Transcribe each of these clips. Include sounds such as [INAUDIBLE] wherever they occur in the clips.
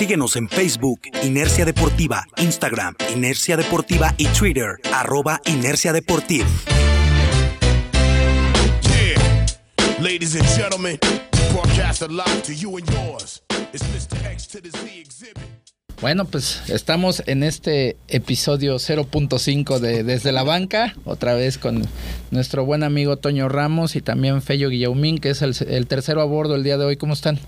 Síguenos en Facebook, Inercia Deportiva, Instagram, Inercia Deportiva y Twitter, arroba Inercia Deportiva. Yeah. Ladies and gentlemen, broadcast live to you and yours. It's Mr. X to the Z exhibit. Bueno, pues estamos en este episodio 0.5 de Desde la Banca, otra vez con nuestro buen amigo Toño Ramos y también Fello Guillaumín, que es el, el tercero a bordo el día de hoy. ¿Cómo están?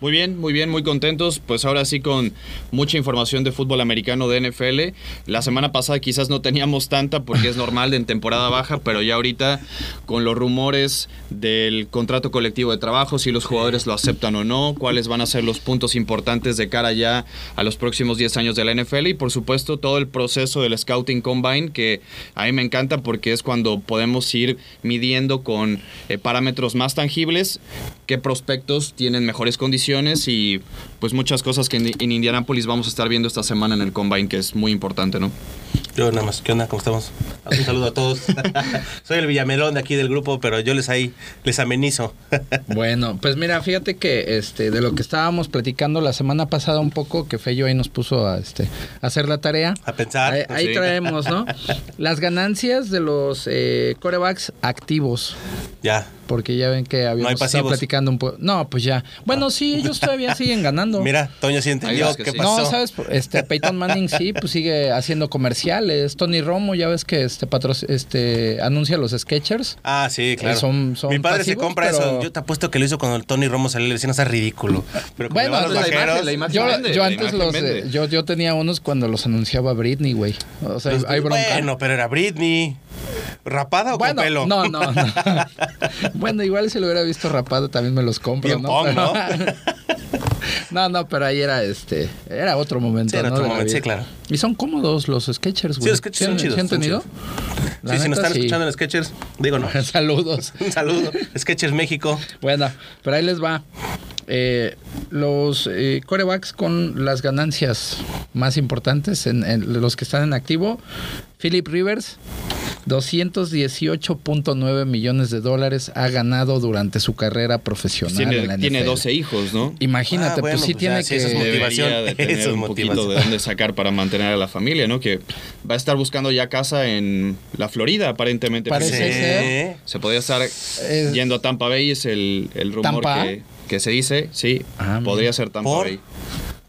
Muy bien, muy bien, muy contentos. Pues ahora sí con mucha información de fútbol americano de NFL. La semana pasada quizás no teníamos tanta porque es normal en temporada baja, pero ya ahorita con los rumores del contrato colectivo de trabajo, si los jugadores lo aceptan o no, cuáles van a ser los puntos importantes de cara ya a los próximos 10 años de la NFL y por supuesto todo el proceso del Scouting Combine que a mí me encanta porque es cuando podemos ir midiendo con eh, parámetros más tangibles qué prospectos tienen mejores condiciones y pues muchas cosas que en, en Indianapolis vamos a estar viendo esta semana en el Combine que es muy importante, ¿no? Yo nada más, ¿qué onda? ¿Cómo estamos? Un saludo a todos. [LAUGHS] Soy el Villamelón de aquí del grupo, pero yo les ahí les amenizo. [LAUGHS] bueno, pues mira, fíjate que este de lo que estábamos platicando la semana pasada un poco, que Fello ahí nos puso a este a hacer la tarea. A pensar. Ahí, ahí Sí. traemos, ¿no? [LAUGHS] Las ganancias de los eh, corebacks activos. Ya. Porque ya ven que habíamos hay estado platicando un poco. No, pues ya. Bueno, sí, ellos todavía [LAUGHS] siguen ganando. Mira, Toño sí entendió qué sí. pasó. No, sabes, este Peyton Manning sí, pues sigue haciendo comerciales. Tony Romo, ya ves que este patro, este anuncia los Sketchers. Ah, sí, claro. Eh, son- son Mi padre se compra pero- eso. Yo te apuesto que lo hizo cuando el Tony Romo salió y le decían, es ridículo. Pero Bueno, le van los la imagen, vaqueros, la imagen. Yo, vende, yo la antes imagen los vende. eh, yo, yo tenía unos cuando los anunciaba Britney, güey. O sea, pues, hay bronca. Bueno, pero era Britney. ¿Rapada o Bueno, con pelo? no, no, no. [LAUGHS] bueno, igual si lo hubiera visto rapado también me los compro, Bien ¿no? pong, ¿no? [LAUGHS] no, no, pero ahí era este, era otro momento, Sí, era ¿no? otro momento, sí, claro. Y son cómodos los sketchers, güey. los sketchers son chidos, ¿Sí han tenido? Sí, si nos neta, están sí. escuchando en Sketchers, digo no. [LAUGHS] Saludos. Un saludo. Sketchers México. Bueno, pero ahí les va. Eh, los eh, corebacks con las ganancias más importantes, en, en los que están en activo, Philip Rivers, 218.9 millones de dólares ha ganado durante su carrera profesional. en Tiene, NFL. 12 hijos, ¿no? Imagínate, Ah, bueno, pues sí pues ya, tiene sí, que. eso es motivación. De tener es un poquito motivación. de dónde sacar para mantener a la familia, ¿no? Que va a estar buscando ya casa en la Florida, aparentemente. Parece ser. Se podría estar Es- yendo a Tampa Bay, es el, el rumor ¿Tampa? que, que se dice. Sí, Ah, podría mira. ser Tampa ¿Por? Bay.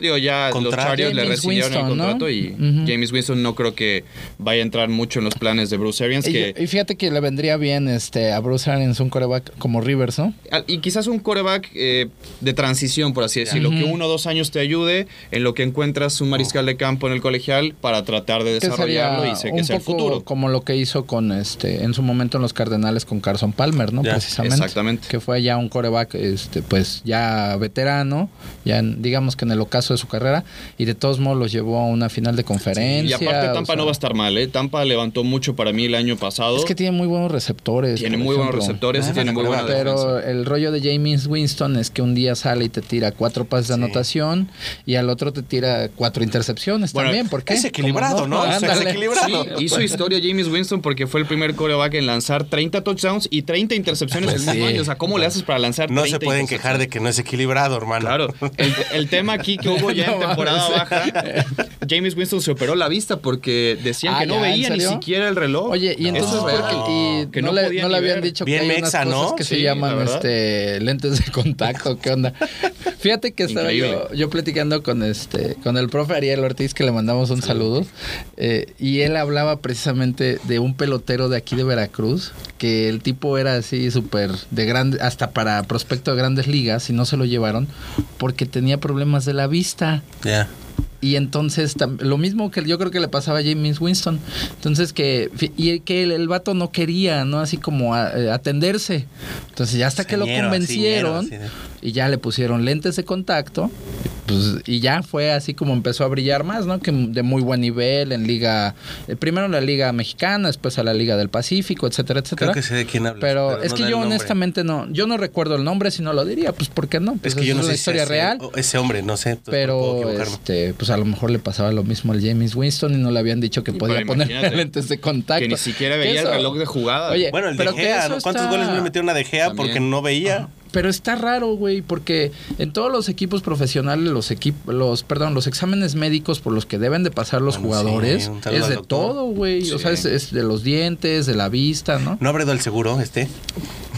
Digo, ya los. Chargers le James rescindieron Winston, el ¿no? contrato y. James Winston no creo que vaya a entrar mucho en los planes de Bruce Arians. Y, Que, y fíjate que le vendría bien este a Bruce Arians un coreback como Rivers, ¿no? Y quizás un coreback eh, de transición, por así decirlo, que uno o dos años te ayude en lo que encuentras un mariscal de campo en el colegial para tratar de desarrollarlo y sé que un sea el poco futuro. como lo que hizo con este en su momento en los Cardenales con Carson Palmer, ¿no? Ya, Precisamente. exactamente. Que fue ya un coreback, este, pues ya veterano, ya en- digamos que en el ocaso de su carrera, y de todos modos los llevó a una final de Y conferencia. aparte o Tampa sea, no va a estar mal, ¿eh? Tampa levantó mucho para mí el año pasado. Es que tiene muy buenos receptores. tiene muy buenos receptores y tiene muy buena Pero defensa. el rollo de James Winston es que un día sale y te tira cuatro pases de Sí. anotación y al otro te tira cuatro intercepciones Bueno, también. ¿Por qué? es equilibrado, ¿Cómo ¿no? Es Ándale. equilibrado. Sí, hizo historia James Winston porque fue el primer coreback en lanzar 30 touchdowns y 30 intercepciones Pues el mismo año. O sea, ¿cómo le haces para lanzar No 30 se pueden quejar de que no es equilibrado, hermano. Claro, el, el tema aquí que [LAUGHS] hubo ya en No temporada mames. baja, [LAUGHS] James Winston se operó la vista porque decían Ah, que no ya, ¿en veía ni siquiera el reloj. Oye, y entonces es porque y Que no, no le, no le habían ver. dicho Bien que hay mexa, unas ¿no? cosas que se Sí, llaman la verdad. este lentes de contacto, ¿qué onda? [LAUGHS] Fíjate que estaba yo, yo platicando con este con el profe Ariel Ortiz que le mandamos un saludo eh, y él hablaba precisamente de un pelotero de aquí de Veracruz que el tipo era así súper de grande hasta para prospecto de grandes ligas y no se lo llevaron porque tenía problemas de la vista. Ya. Y entonces, lo mismo que yo creo que le pasaba a James Winston. Entonces, que. Y que el, el vato no quería, ¿no? Así como a- eh, atenderse. Entonces, ya hasta que lo convencieron señero, y ya le pusieron lentes de contacto. Pues, y ya fue así como empezó a brillar más, ¿no? Que de muy buen nivel en Liga. eh, primero en la Liga Mexicana, después a la Liga del Pacífico, etcétera, etcétera. Creo que sé de quién hablas. Pero, es no que yo honestamente no. Yo no recuerdo el nombre, si no lo diría. Pues, ¿por qué no? Pues Es que yo no una sé si historia ese- real. ese hombre, no sé. Pero este, pues a lo mejor le pasaba lo mismo al James Winston y no le habían dicho que Y podía poner lentes [LAUGHS] de contacto. que ni siquiera veía el reloj de jugada. Oye, Bueno, el pero de Gea. ¿cuántos está- goles no le metieron a De Gea También. porque no veía? Pero está raro, güey, porque en todos los equipos profesionales, los equipos, los, perdón, los exámenes médicos por los que deben de pasar los Bueno, jugadores, sí, es de todo, güey. O sea, es, es de los dientes, de la vista, ¿no? ¿No habrá ido al seguro este?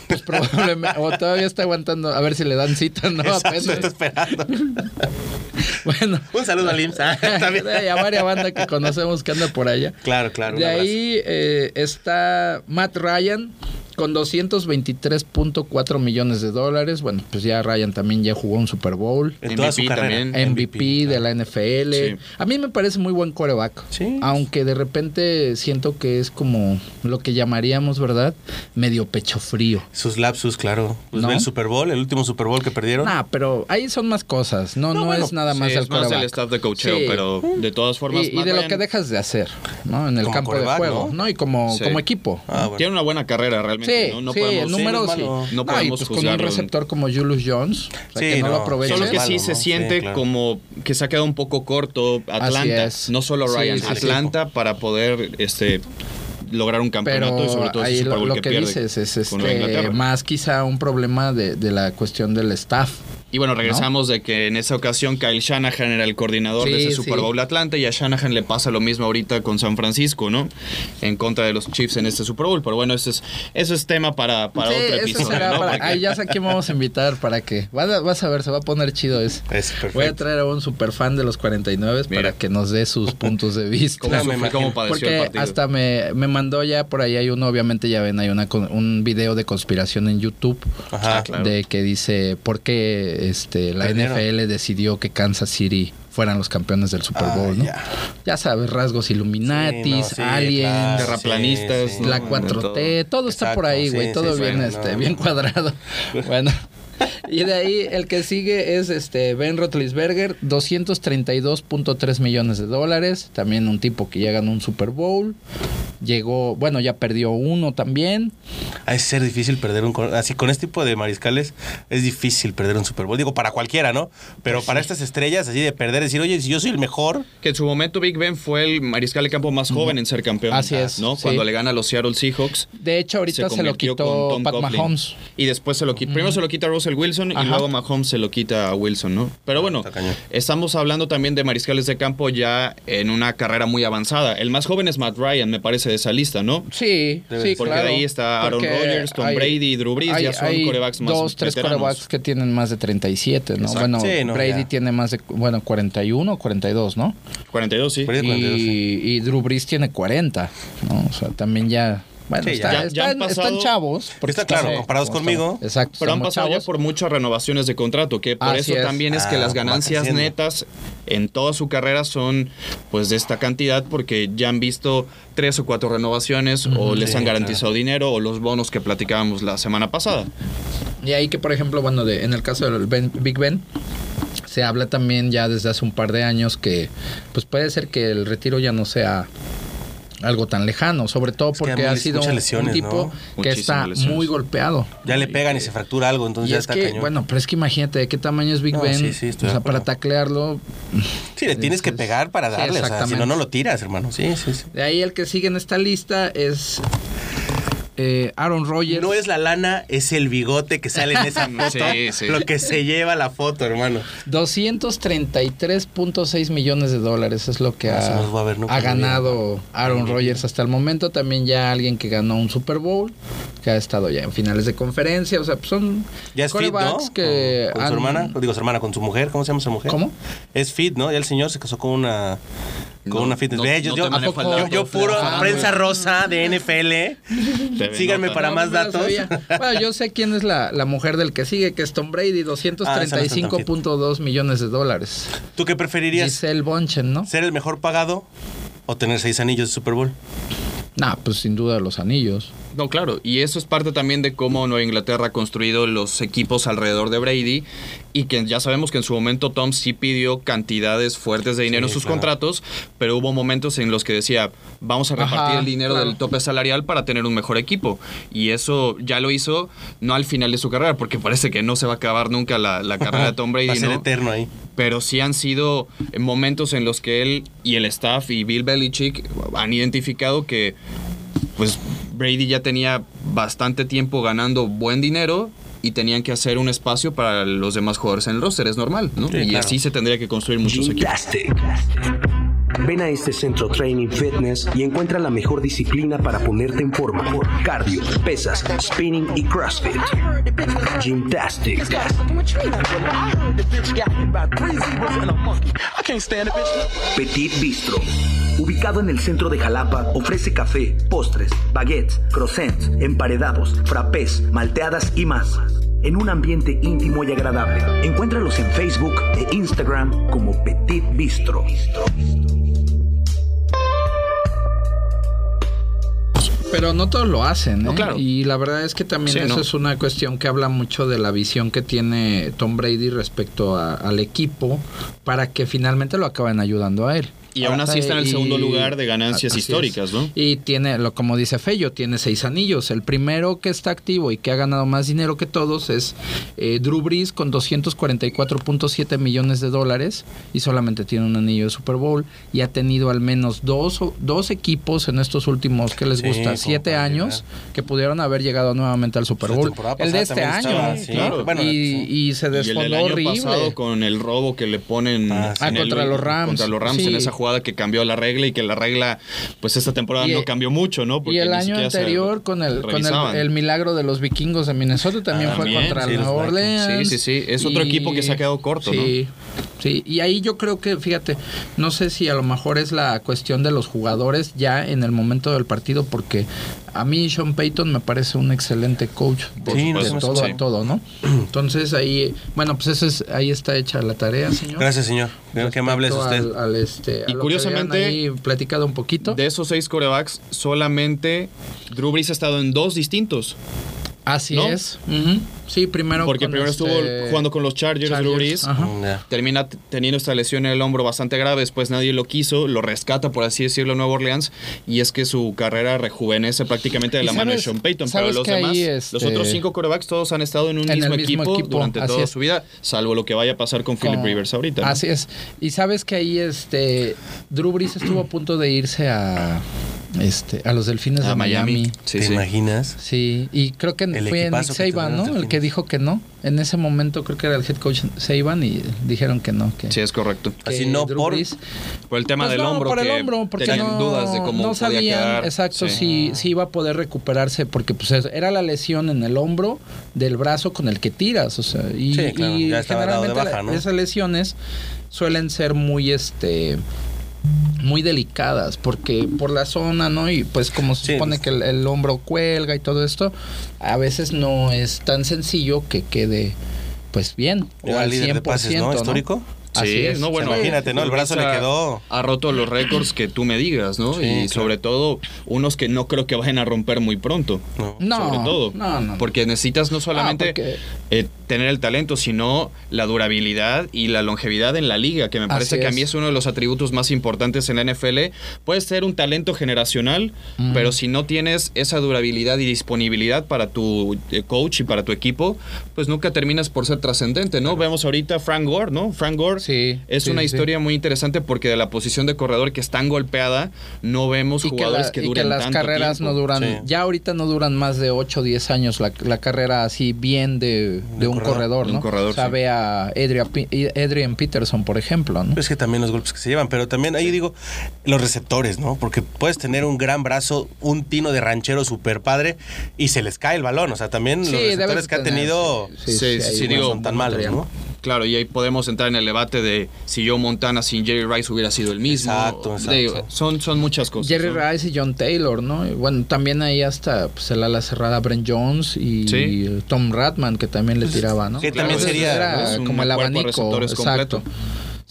Pues probablemente, o todavía está aguantando, a ver si le dan cita, ¿no? Exacto, está esperando. [LAUGHS] Bueno. Un saludo al IMSS. ah. Hay [LAUGHS] a varias bandas que conocemos que anda por allá. Claro, claro. De ahí eh, está Matt Ryan con 223.4 millones de dólares. Bueno, pues ya Ryan también ya jugó un Super Bowl. En toda su MVP carrera. también. MVP de la NFL. Sí. A mí me parece muy buen coreback. Sí. Aunque de repente siento que es como lo que llamaríamos, ¿verdad? Medio pecho frío. Sus lapsus, claro. Pues ¿No? el Super Bowl, el último Super Bowl que perdieron. Nah, pero ahí son más cosas. No, no, bueno, es nada más Sí, del es más coreback. el staff de cocheo, Sí. pero de todas formas. Y, y de lo que dejas de hacer, ¿no? En el Como campo de quarterback, juego, ¿no? ¿no? Y como, Sí. como equipo. Ah, bueno. Tiene una buena carrera realmente. Sí, ¿no? No sí, podemos, el número sí. malo. No y podemos pues con un receptor como Julius Jones, o sea, Sí, que no, no, lo aproveches. Solo que malo, sí ¿no? se Sí, siente claro. como que se ha quedado un poco corto Atlanta. es. No solo Ryan, sí, sí. Atlanta para poder este lograr un campeonato y sobre todo ese ahí Super lo, Bowl lo que, dices es este, más quizá un problema de, de la cuestión del staff. Y bueno, regresamos de que en esa ocasión Kyle Shanahan era el coordinador de Sí, ese Super sí. Bowl Atlanta y a Shanahan le pasa lo mismo ahorita con San Francisco, ¿no? En contra de los Chiefs en este Super Bowl. Pero bueno, ese es, eso es tema para, para Sí, otro eso episodio. será ¿no? para- Porque- Ay, ya sé a quién vamos a invitar para que. Vas a, vas a ver, se va a poner chido eso. Es perfecto. Voy a traer a un super fan de los 49 Mira. para que nos dé sus [LAUGHS] puntos de vista. ¿Cómo, me padeció el partido? hasta me, me mandó ya por ahí hay uno, obviamente ya ven, hay una con- un video de conspiración en YouTube Ajá. Claro. de que dice por qué este, la Perdieron. NFL decidió que Kansas City fueran los campeones del Super Ah, Bowl, ¿no? ya. Ya sabes, rasgos Illuminatis, Sí, no, sí, aliens, claro, terraplanistas, sí, sí. la ¿no? 4T, todo, está por ahí, güey, sí, todo sí, bien, bueno, este, no, bien cuadrado. [LAUGHS] bueno. Y de ahí el que sigue es este Ben Roethlisberger, 232.3 millones de dólares, también un tipo que ya ganó un Super Bowl. Llegó, bueno, ya perdió uno también. Ha de ser difícil perder un... Así, con este tipo de mariscales es difícil perder un Super Bowl. Digo, para cualquiera, ¿no? Pero para estas estrellas, así de perder, decir, oye, si yo soy el mejor... Que en su momento Big Ben fue el mariscal de campo más joven en ser campeón. Así es, ¿no? sí. Cuando le gana a los Seattle Seahawks. De hecho, ahorita se, lo quitó Tom Pat Coughlin. Mahomes. Y después se lo quita. Primero se lo quita Russell Wilson y Ajá. luego Mahomes se lo quita a Wilson, ¿no? Pero bueno, Está cañón. estamos hablando también de mariscales de campo ya en una carrera muy avanzada. El más joven es Matt Ryan, me parece, de esa lista, ¿no? Sí, sí. Porque claro. de ahí está Aaron Rodgers, Tom hay- Brady y Drew Brees, hay- ya son hay corebacks más Dos, tres veteranos. corebacks que tienen más de 37, ¿no? Exacto. Bueno, Sí, no, Brady ya. tiene más de, bueno, 41 o 42, ¿no? 42, sí. Brady- Y, 42, sí. y Drew Brees tiene 40, ¿no? O sea, también ya... Bueno, Sí, está- ya. Están, han pasado- están chavos. porque Está claro, comparados conmigo. estamos- Exacto. Pero han pasado chavos. ya por muchas renovaciones de contrato, que por Así eso es. también es que Ah, las ganancias netas en toda su carrera son pues de esta cantidad porque ya han visto tres o cuatro renovaciones o les Sí, han claro. garantizado dinero o los bonos que platicábamos la semana pasada. Y ahí que, por ejemplo, bueno, de, en el caso del Ben- Big Ben, se habla también ya desde hace un par de años que pues puede ser que el retiro ya no sea algo tan lejano, sobre todo Es que porque ha sido un tipo ¿no? que está lesiones. muy golpeado. Ya le pegan y se fractura algo, entonces Y ya es está que, cañón. bueno, pero es que imagínate de qué tamaño es Big No, Ben. sí, sí, estoy o sea, para taclearlo. sí, le tienes que pegar para sí, darle, o sea, si no, no lo tiras, hermano. Sí, sí, sí. De ahí el que sigue en esta lista es eh, Aaron Rodgers. No es la lana, es el bigote que sale en esa [LAUGHS] foto. Sí, sí. Lo que se lleva la foto, hermano. 233.6 millones de dólares es lo que No, ha, ver ganado Aaron Rodgers hasta el momento. También ya alguien que ganó un Super Bowl, que ha estado ya en finales de conferencia. O sea, pues son Ya es fit, que con, con su hermana, digo su hermana, con su mujer, ¿cómo se llama su mujer? ¿Cómo? Es fit, ¿no? Ya el señor se casó con una con No, una fitness. no- Ve, yo, puro Ah, prensa rosa de NFL. Síganme nota. para No, más datos. Bueno, yo sé quién es la, la mujer del que sigue, que es Tom Brady, Ah, 235.2 millones de dólares. ¿Tú qué preferirías? Giselle Bonchen, ¿no? ¿Ser el mejor pagado o tener seis anillos de Super Bowl? Nah, pues sin duda los anillos. No, claro, y eso es parte también de cómo Nueva Inglaterra ha construido los equipos alrededor de Brady y que ya sabemos que en su momento Tom sí pidió cantidades fuertes de dinero Sí, en sus claro. contratos, pero hubo momentos en los que decía, vamos a repartir Ajá, el dinero claro. del tope salarial para tener un mejor equipo. Y eso ya lo hizo no al final de su carrera, porque parece que no se va a acabar nunca la, la [LAUGHS] carrera de Tom Brady, Va a ser ¿no? eterno ahí. pero sí han sido momentos en los que él y el staff y Bill Belichick han identificado que pues Brady ya tenía bastante tiempo ganando buen dinero y tenían que hacer un espacio para los demás jugadores en el roster, es normal, ¿no? Sí, y claro. así se tendría que construir muchos equipos. Gymtastic. Ven a este centro Training Fitness y encuentra la mejor disciplina para ponerte en forma. Cardio, pesas, spinning y CrossFit. Gymtastic. Petit Bistro. Ubicado en el centro de Jalapa, ofrece café, postres, baguettes, croissants, emparedados, frappés, malteadas y más. En un ambiente íntimo y agradable. Encuéntralos en Facebook e Instagram como Petit Bistro. Pero no todos lo hacen, ¿eh? No, claro. Y la verdad es que también Sí, eso no. es una cuestión que habla mucho de la visión que tiene Tom Brady respecto a- al equipo para que finalmente lo acaben ayudando a él. Y aún así está en el Y- segundo lugar de ganancias es. históricas, ¿no? Y tiene, lo como dice Fello, tiene seis anillos. El primero que está activo y que ha ganado más dinero que todos es eh, Drew Brees con 244.7 millones de dólares y solamente tiene un anillo de Super Bowl y ha tenido al menos dos, o- dos equipos en estos últimos, ¿qué les Sí, gusta? Siete años que pudieron haber llegado nuevamente al Super Bowl. El de este año, estaba, sí, ¿no? bueno, y, sí. y se Y el del desfondó año horrible. pasado con el robo que le ponen Ah, sí. Ah, contra el- los Rams. contra los Rams Sí. en esa jugada que cambió la regla y que la regla pues esta temporada Y- no cambió mucho, ¿no? Y Porque el ni año se anterior con el con el, el milagro de los vikingos de Minnesota también Ah, fue contra sí, el los Nueva Vikings. Orleans. Sí, sí, sí. Es otro equipo que se ha quedado corto, sí, Sí, y ahí yo creo que, fíjate, no sé si a lo mejor es la cuestión de los jugadores ya en el momento del partido, porque a mí Sean Payton me parece un excelente coach de, Sí, todo a todo, ¿no? [CLEARS THROAT] Entonces ahí, bueno, pues eso es, ahí está hecha la tarea, señor. Gracias, señor. Qué- Qué amable es usted. Al, al, este, a Y lo que curiosamente, ahí platicado un poquito. De esos seis corebacks, solamente Drew Brees ha estado en dos distintos. Así ¿no? es. Sí, primero. Porque primero este- estuvo jugando con los Chargers, Drew Brees. Ajá. Mm, ya. Termina teniendo esta lesión en el hombro bastante grave, después nadie lo quiso, lo rescata, por así decirlo, Nueva Orleans, y es que su carrera rejuvenece prácticamente de la mano de Sean Payton. Pero los demás, ahí, los este, otros cinco corebacks, todos han estado en un en mismo, mismo equipo, equipo, durante así toda es. su vida, salvo lo que vaya a pasar con Philip Rivers ahorita. ¿no? Así es. Y sabes que ahí este Drew Brees estuvo a punto de irse a este a los Delfines A de Miami. Miami. Sí, ¿Te sí. imaginas? Sí, y creo que El fue Nick Saban, ¿no? El que dijo que no. En ese momento creo que era el head coach Saban y dijeron que no. Que, Sí, es correcto. que Así no Drew por- Brees- Por el tema Pues del no, hombro, por el que hombro, porque tenían no, dudas de cómo no podía sabían quedar. exacto Sí. si, si iba a poder recuperarse, porque pues es- era la lesión en el hombro del brazo con el que tiras, o sea, y, Sí, claro, y ya estaba dado de generalmente baja, ¿no? esas lesiones suelen ser muy este muy delicadas porque por la zona, ¿no? Y pues como se Sí, supone que el, el hombro cuelga y todo esto, a veces no es tan sencillo que quede pues bien o al líder 100%, de pases, ¿no? Histórico. Así Sí, es. no, bueno, Imagínate, ¿no? El brazo le quedó- Ha roto los récords que tú me digas, ¿no? Sí, y claro. sobre todo, unos que no creo que vayan a romper muy pronto. No. Sobre todo. no, no. Porque necesitas no solamente Ah, porque- eh, tener el talento, sino la durabilidad y la longevidad en la liga, que me parece Así que a mí es uno de los atributos más importantes en la NFL. Puedes ser un talento generacional, Mm. pero si no tienes esa durabilidad y disponibilidad para tu eh, coach y para tu equipo, pues nunca terminas por ser trascendente, ¿no? Vemos ahorita Frank Gore, ¿no? Frank Gore Sí, es sí, una sí. historia muy interesante porque de la posición de corredor que es tan golpeada, no vemos y que, jugadores la- que, y que duren las tanto carreras tiempo. no duran, Sí. ya ahorita no duran más de 8 o 10 años la, la carrera así bien de, de un corredor, ¿no? un corredor, o sea, sí. ve a Adrian, Peterson, por ejemplo, ¿no? Es que también los golpes que se llevan, pero también ahí digo, los receptores, ¿no? Porque puedes tener un gran brazo, un tino de ranchero super padre y se les cae el balón. O sea, también los receptores que ha tener, tenido sí, digo, son tan malos. ¿no? Claro, y ahí podemos entrar en el debate de si Joe Montana sin Jerry Rice hubiera sido el mismo. Exacto, exacto. Son, son muchas cosas. Jerry ¿no? Rice y John Taylor, ¿no? Y bueno, también ahí hasta pues, el ala cerrada Brent Jones y Sí. Tom Ratman que también le tiraba, ¿no? que también sería, era ¿no? Es un como el abanico, exacto. completo.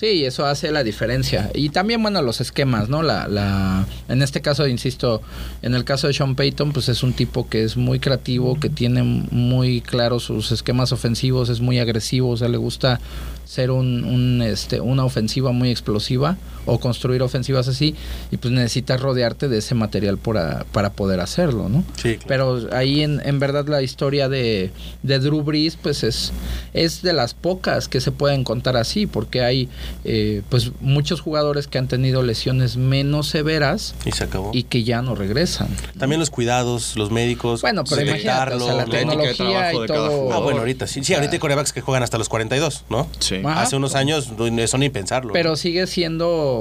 Sí, eso hace la diferencia. Y también, bueno, los esquemas, ¿no? La, la, en este caso, insisto, en el caso de Sean Payton, pues es un tipo que es muy creativo, que tiene muy claros sus esquemas ofensivos, es muy agresivo, o sea, le gusta ser un, un, este, una ofensiva muy explosiva o construir ofensivas así y pues necesitas rodearte de ese material para, para poder hacerlo, ¿no? Sí, claro. Pero ahí en, en verdad la historia de, de Drew Brees pues es, es de las pocas que se pueden contar así porque hay eh, pues muchos jugadores que han tenido lesiones menos severas Y se acabó. y que ya no regresan. También los cuidados, los médicos. Bueno, pero imagínate, o sea, la de tecnología trabajo y de cada todo. jugador. Ah, bueno, ahorita sí. Sí, ahorita hay corebacks que juegan hasta los 42, ¿no? Sí. Ajá. Hace unos años no- eso ni pensarlo. Pero sigue siendo,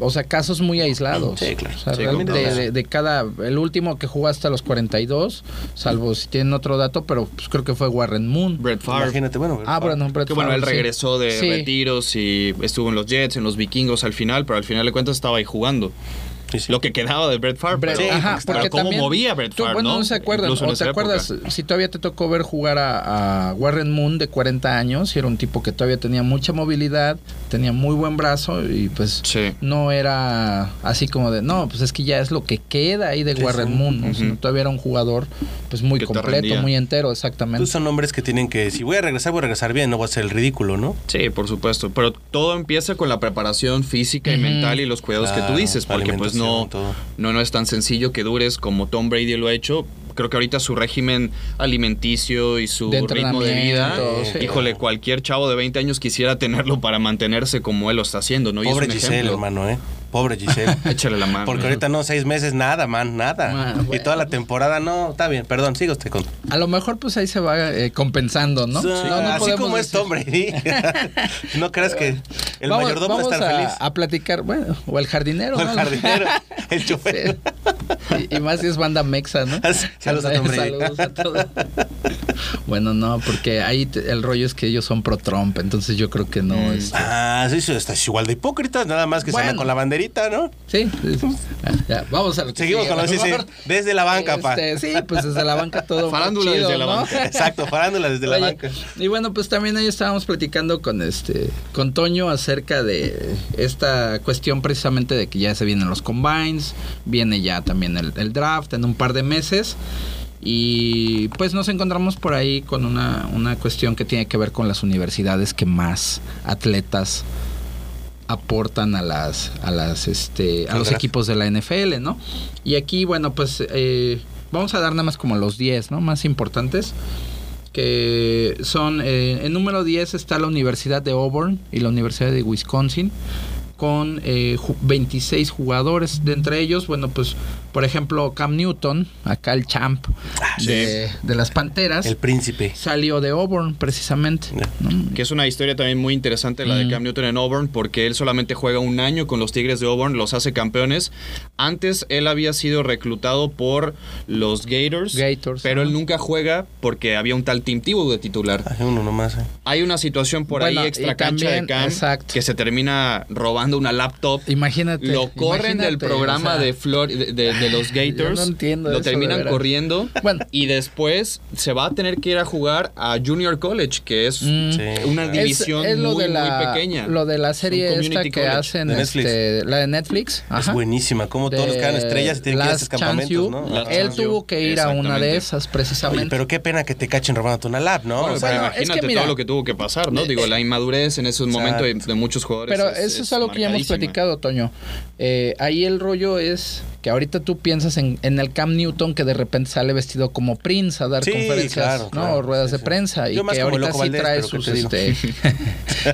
o sea, casos muy aislados. Sí, claro. O sea, Sí, realmente claro. de, de cada, el último que jugó hasta los 42, salvo si tienen otro dato, pero pues creo que fue Warren Moon. Brett Favre. Imagínate, bueno. Ah, bueno, Brett Que bueno, él Favre, regresó de Sí. retiros y estuvo en los Jets, en los Vikingos al final, pero al final de cuentas estaba ahí jugando. Sí, sí. Lo que quedaba de Brett Favre. Brett- pero, ajá, pero porque cómo también- movía Brett tú, Favre, bueno, ¿no? no se acuerdan. ¿O te época. acuerdas? Si todavía te tocó ver jugar a, a Warren Moon de 40 años, y era un tipo que todavía tenía mucha movilidad, tenía muy buen brazo y pues Sí. no era así como de, no, pues es que ya es lo que queda ahí de Sí, Warren sí. Moon. ¿no? Sino todavía era un jugador pues muy Que completo, muy entero, exactamente. Pues son hombres que tienen que, si voy a regresar, voy a regresar bien, no voy a hacer el ridículo, ¿no? Sí, por supuesto. Pero todo empieza con la preparación física y mental y los cuidados que tú dices, porque pues no, no, no es tan sencillo que dures como Tom Brady lo ha hecho. Creo que ahorita su régimen alimenticio y su De ritmo de vida, sí. híjole, cualquier chavo de 20 años quisiera tenerlo para mantenerse como él lo está haciendo, ¿no? Y es Pobre un Giselle, ejemplo. hermano, ¿eh? Pobre Giselle. [LAUGHS] Échale la mano. Porque ahorita no, seis meses, nada, man, nada. Man, Y toda la temporada, no, está bien, perdón, siga usted con. A lo mejor pues ahí se va eh, compensando, ¿no? Sí, No, no así como es decir- Tom Brady. [LAUGHS] [LAUGHS] no creas que el vamos, mayordomo vamos está a, feliz. a platicar, bueno, o el jardinero, O el ¿no? jardinero, el chofer. Sí. Y, y más si es banda mexa, ¿no? Saludos a Tom Brady. Saludos a todos. Bueno, no, porque ahí te- el rollo es que ellos son pro Trump, entonces yo creo que no Mm. es. Ah, sí, sí, estás igual de hipócritas, nada más que se Bueno. andan con la banderita, ¿no? Sí, ya, vamos a lo que Seguimos sigue, con lo sí, desde la banca, pa. Este, Sí, pues desde la banca todo. [LAUGHS] Farándula chido, desde la banca. [LAUGHS] Exacto, farándula desde la banca. Y bueno, pues también ahí estábamos platicando con este con Toño acerca de esta cuestión precisamente de que ya se vienen los combines, viene ya también el, el draft en un par de meses. Y pues nos encontramos por ahí con una, una cuestión que tiene que ver con las universidades que más atletas aportan a las a las este a los equipos de la NFL, ¿no? Y aquí bueno, pues eh, vamos a dar nada más como los 10, ¿no? Más importantes que son eh, en número 10 está la Universidad de Auburn y la Universidad de Wisconsin con eh, ju- 26 jugadores de entre ellos, bueno, pues por ejemplo Cam Newton, acá el champ de, de las Panteras, El príncipe. salió de Auburn precisamente. Que es una historia también muy interesante la de Mm. Cam Newton en Auburn, porque él solamente juega un año con los Tigres de Auburn, los hace campeones. Antes él había sido reclutado por los Gators, Gators, pero él nunca juega porque había un tal Tim Tebow de titular. Hay uno nomás. eh. Hay una situación por Bueno, ahí extra cancha de Cam exacto. que se termina robando una laptop. Imagínate. Lo corren del programa o sea, de, Flor de, de- de los [LAUGHS] Gators. no entiendo lo terminan corriendo. Bueno. Y después se va a tener que ir a jugar a Junior College, que es Mm. Sí, una claro. división muy, muy pequeña. Lo de la serie esta community que college. hacen, De este, la de Netflix. Es buenísima, como todos los que estrellas y tienen que ir a estos campamentos, ¿no? Él tuvo que ir a una de esas Oye, precisamente. pero qué pena que te cachen robándote una lab, ¿no? Bueno, O pero sea, bueno, es que imagínate mira- todo lo que tuvo que pasar, ¿no? Digo, la inmadurez en ese momento de, de muchos jugadores. Pero eso es, algo que ya hemos platicado, Toño. Eh, ahí el rollo es que ahorita tú piensas en, en el Cam Newton que de repente sale vestido como Prince a dar Sí, conferencias, claro, ¿no? claro, O ruedas sí, de sí. prensa. Yo y que ahorita sí Valdés, trae pero ¿qué sus, este,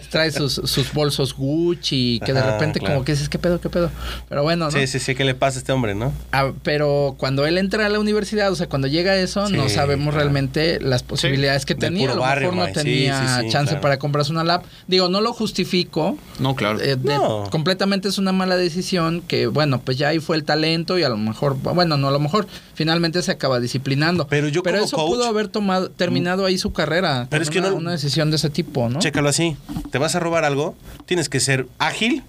[LAUGHS] trae sus, sus bolsos Gucci, que de Ajá, repente claro. como que dices, ¿qué pedo, qué pedo? Pero bueno, ¿no? Sí, sí, sí, ¿qué le pasa a este hombre, no? Ah, pero cuando él entra a la universidad, o sea, cuando llega a eso, no sabemos claro. realmente las posibilidades que tenía. A lo barrio, mejor no tenía sí, sí, chance claro. para comprarse una lap. Digo, no lo justifico. No, claro. Eh, de- No. completamente es una mala decisión que, bueno, pues ya ahí fue el talento y a lo mejor, bueno, no a lo mejor, finalmente se acaba disciplinando. Pero yo como eso coach- pudo haber tomado, terminado ahí su carrera. Pero es que una, no- una decisión de ese tipo, ¿no? Chécalo así. ¿Te vas a robar algo? Tienes que ser ágil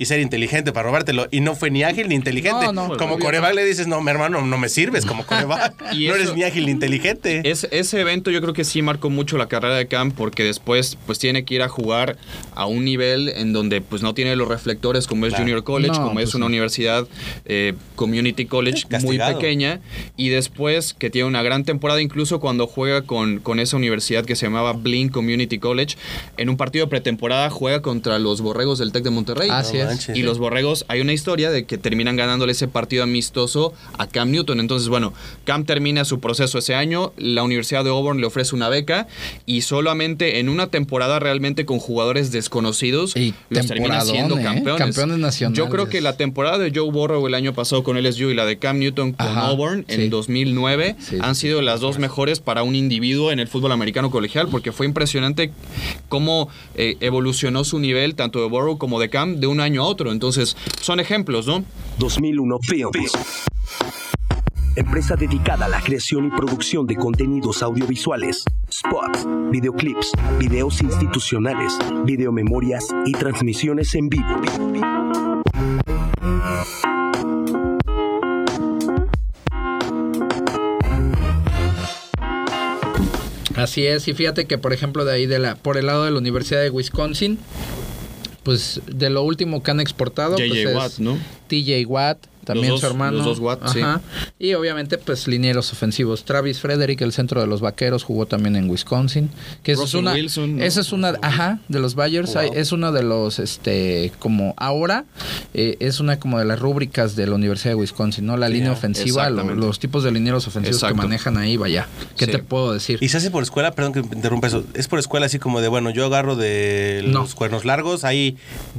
y ser inteligente para robártelo. Y no fue ni ágil ni inteligente. No, no, como coreback le dices, no, mi hermano, no me sirves como coreback. [LAUGHS] Y no eso- eres ni ágil ni inteligente. Es- ese evento yo creo que sí marcó mucho la carrera de Cam porque después pues tiene que ir a jugar a un nivel en donde pues no tiene los reflectores como es Claro. Junior College, No, como es pues una universidad eh, Community College muy pequeña y después que tiene una gran temporada incluso cuando juega con, con esa universidad que se llamaba Blink Community College en un partido de pretemporada juega contra los Borregos del Tec de Monterrey. Así No es. Manches. Y los borregos, hay una historia de que terminan ganándole ese partido amistoso a Cam Newton. Entonces, bueno, Cam termina su proceso ese año, la Universidad de Auburn le ofrece una beca y solamente en una temporada realmente con jugadores desconocidos Y los termina siendo ¿eh? campeones. Campeones nacionales. Yo creo que la temporada de Joe Burrow el año pasado con LSU y la de Cam Newton con Ajá, Auburn sí. en 2009 Sí, han sí, sido las dos mejores para un individuo en el fútbol americano colegial porque fue impresionante cómo eh, evolucionó su nivel tanto de Burrow como de Cam de un año a otro. Entonces, son ejemplos, ¿no? 2001 Films. Empresa dedicada a la creación y producción de contenidos audiovisuales, spots, videoclips, videos institucionales, videomemorias y transmisiones en vivo. Así es, y fíjate que por ejemplo de ahí de la por el lado de la Universidad de Wisconsin, pues de lo último que han exportado J.J. pues, es Watt, ¿no? TJ Watt, también dos- su hermano. los dos Watt, sí. Y obviamente, pues linieros ofensivos. Travis Frederick, el centro de los vaqueros, jugó también en Wisconsin. Que esa es una. Wilson, ¿no? Esa es una. Ajá, de los Bayers. Wow. Es uno de los. este Como ahora, eh, es una como de las rúbricas de la Universidad de Wisconsin, ¿no? La línea ofensiva, lo- los tipos de linieros ofensivos Exacto. que manejan ahí, vaya. ¿Qué Sí. te puedo decir? Y se hace por escuela, perdón que me interrumpa eso. Es por escuela así como de, bueno, yo agarro de No. los cuernos largos, hay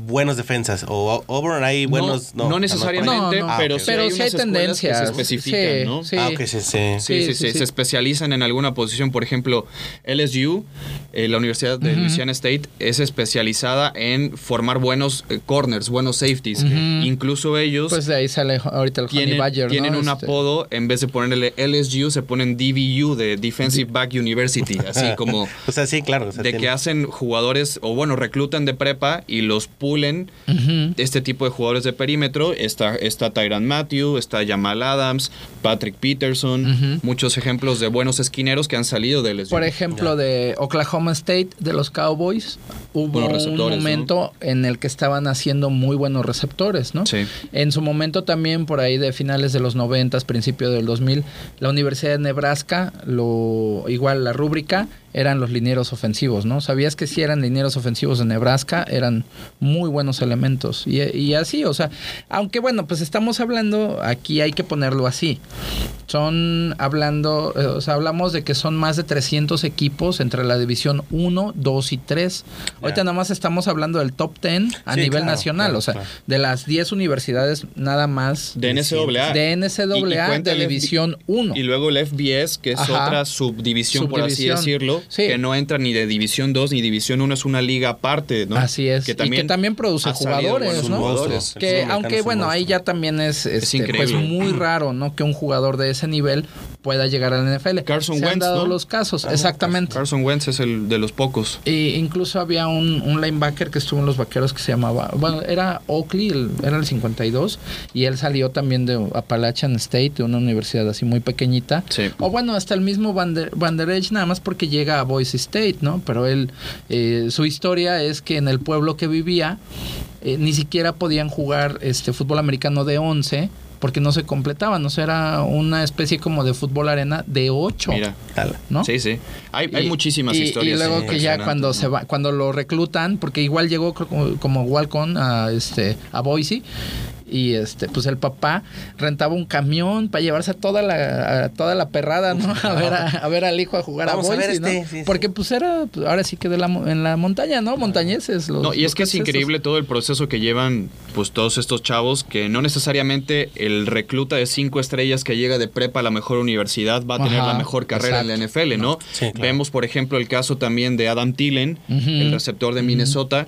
buenos defensas. O Auburn hay buenos. no, no necesariamente, No. pero, Ah, sí. Pero hay sí unas hay escuelas que tendencias. se especifican, Sí, ¿no? sí. Ah, ok, sí, sí. Sí, sí, Sí, sí, sí, sí. se especializan en alguna posición. Por ejemplo, LSU, eh, la Universidad de Louisiana State, es especializada en formar buenos eh, corners, buenos safeties. Ujú. Incluso ellos Pues de ahí sale ahorita el Honey tienen, Badger, ¿no? tienen un Este, apodo, en vez de ponerle LSU, se ponen DVU, de Defensive Back University. Así [LAUGHS] como O sea, sí, claro. o sea, de que tiene- hacen jugadores, o bueno, reclutan de prepa y los pulen ujú. este tipo de jugadores de perímetro. Está, está Tyran Matthew, está Jamal Adams, Patrick Peterson, muchos ejemplos de buenos esquineros que han salido de. Por ejemplo, de Oklahoma State, de los Cowboys, hubo un momento en el que estaban haciendo muy buenos receptores, ¿no? Sí. En su momento también, por ahí de finales de los 90, principio del 2000, la Universidad de Nebraska, lo igual la rúbrica, eran los linieros ofensivos, ¿no? ¿Sabías que si eran linieros ofensivos de Nebraska? Eran muy buenos elementos. Y, y así, o sea, aunque bueno, pues estamos hablando, aquí hay que ponerlo así. Son hablando, eh, o sea, hablamos de que son más de 300 equipos entre la división 1, 2 y 3. Ahorita nada más estamos hablando del top 10 a Sí, nivel claro, nacional, claro, o sea, claro. de las 10 universidades nada más de NCAA. de Y- y NCAA de división 1. Y luego el FBS, que es Ajá. otra subdivisión, por así Subdivisión. Sí. que no entra ni de división 2 ni división 1, es una liga aparte, ¿no? Así es. y que también produce jugadores, ¿no? jugadores. Que aunque es un bueno, ahí ya también es, este, increíble. pues muy raro, ¿no? Que un jugador de ese nivel pueda llegar al NFL. Carson Se han Wentz, dado ¿no? los casos, exactamente. Carson Wentz es el de los pocos. E incluso había un, un linebacker que estuvo en los vaqueros que se llamaba, bueno, era Oakley, el- era el 52, y él salió también de Appalachian State, de una universidad así muy pequeñita. Sí. O bueno, hasta el mismo Van der, Van Der Esch, nada más porque llega a Boise State, ¿no? Pero él, eh, su historia es que en el pueblo que vivía, eh, ni siquiera podían jugar este fútbol americano de 11 porque no se completaban, o sea, era una especie como de fútbol arena de 8. Mira. ¿no? Sí, sí. Hay, hay Y- muchísimas y, historias. Y luego que ya cuando ¿no? se va, cuando lo reclutan, porque igual llegó como, como Walcon a este a Boise y este pues el papá rentaba un camión para llevarse a toda la a toda la perrada, ¿no? [LAUGHS] A ver a, a ver al hijo a jugar Vamos a a Boise, ¿no? este, sí, sí. Porque pues era pues, ahora sí que de la en la montaña, ¿no? Montañeses los No, y los es que es increíble todo el proceso que llevan pues todos estos chavos que no necesariamente el recluta de cinco estrellas que llega de prepa a la mejor universidad va a tener Ajá, la mejor carrera en la NFL, ¿no? Sí, claro. Vemos, por ejemplo, el caso también de Adam Thielen, Ujú. el receptor de Minnesota,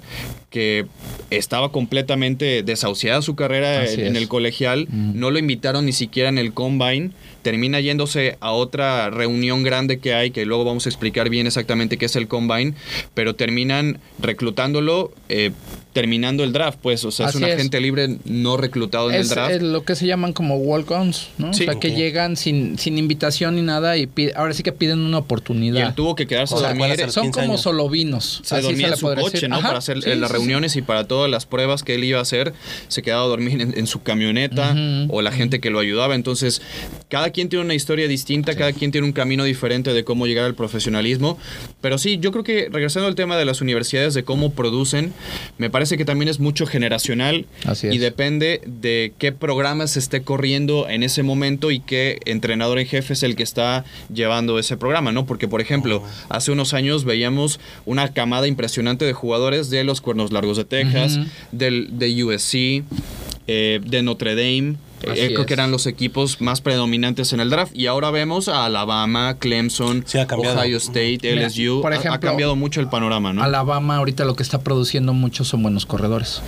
que estaba completamente desahuciada su carrera en, el colegial, no lo invitaron ni siquiera en el combine, termina yéndose a otra reunión grande que hay, que luego vamos a explicar bien exactamente qué es el combine, pero terminan reclutándolo eh, terminando el draft, pues, o sea, es un es. agente libre no reclutado en Es, el draft. es lo que se llaman como walk-ons, ¿no? Sí. o sea, que llegan sin, sin invitación ni nada y pide- ahora sí que piden una y oportunidad. él tuvo que quedarse O a sea, dormir. ¿cuál es el- Son 15 como años. solovinos. se así dormía le en su coche, decir. ¿no? Ajá, para hacer sí, eh, las sí, sí. reuniones y para todas las pruebas que él iba a hacer, se quedaba a dormir en, en su camioneta o la gente que lo ayudaba. Entonces, cada quien tiene una historia distinta, cada quien tiene un camino diferente de cómo llegar al profesionalismo. Pero sí, yo creo que regresando al tema de las universidades, de cómo producen, me parece que también es mucho generacional Así es. y depende de qué programa se esté corriendo en ese momento y qué entrenador en jefe es el que está llevando ese programa, ¿no? Porque, por ejemplo, hace unos años veíamos una camada impresionante de jugadores de los Cuernos Largos de Texas, del, de USC, eh, de Notre Dame. Eh, creo es. que eran los equipos más predominantes en el draft. Y ahora vemos a Alabama, Clemson, Sí, ha cambiado. Ohio State, Mira, LSU. por Ha- ha, ejemplo, cambiado mucho el panorama, ¿no? Alabama ahorita lo que está produciendo mucho son buenos corredores.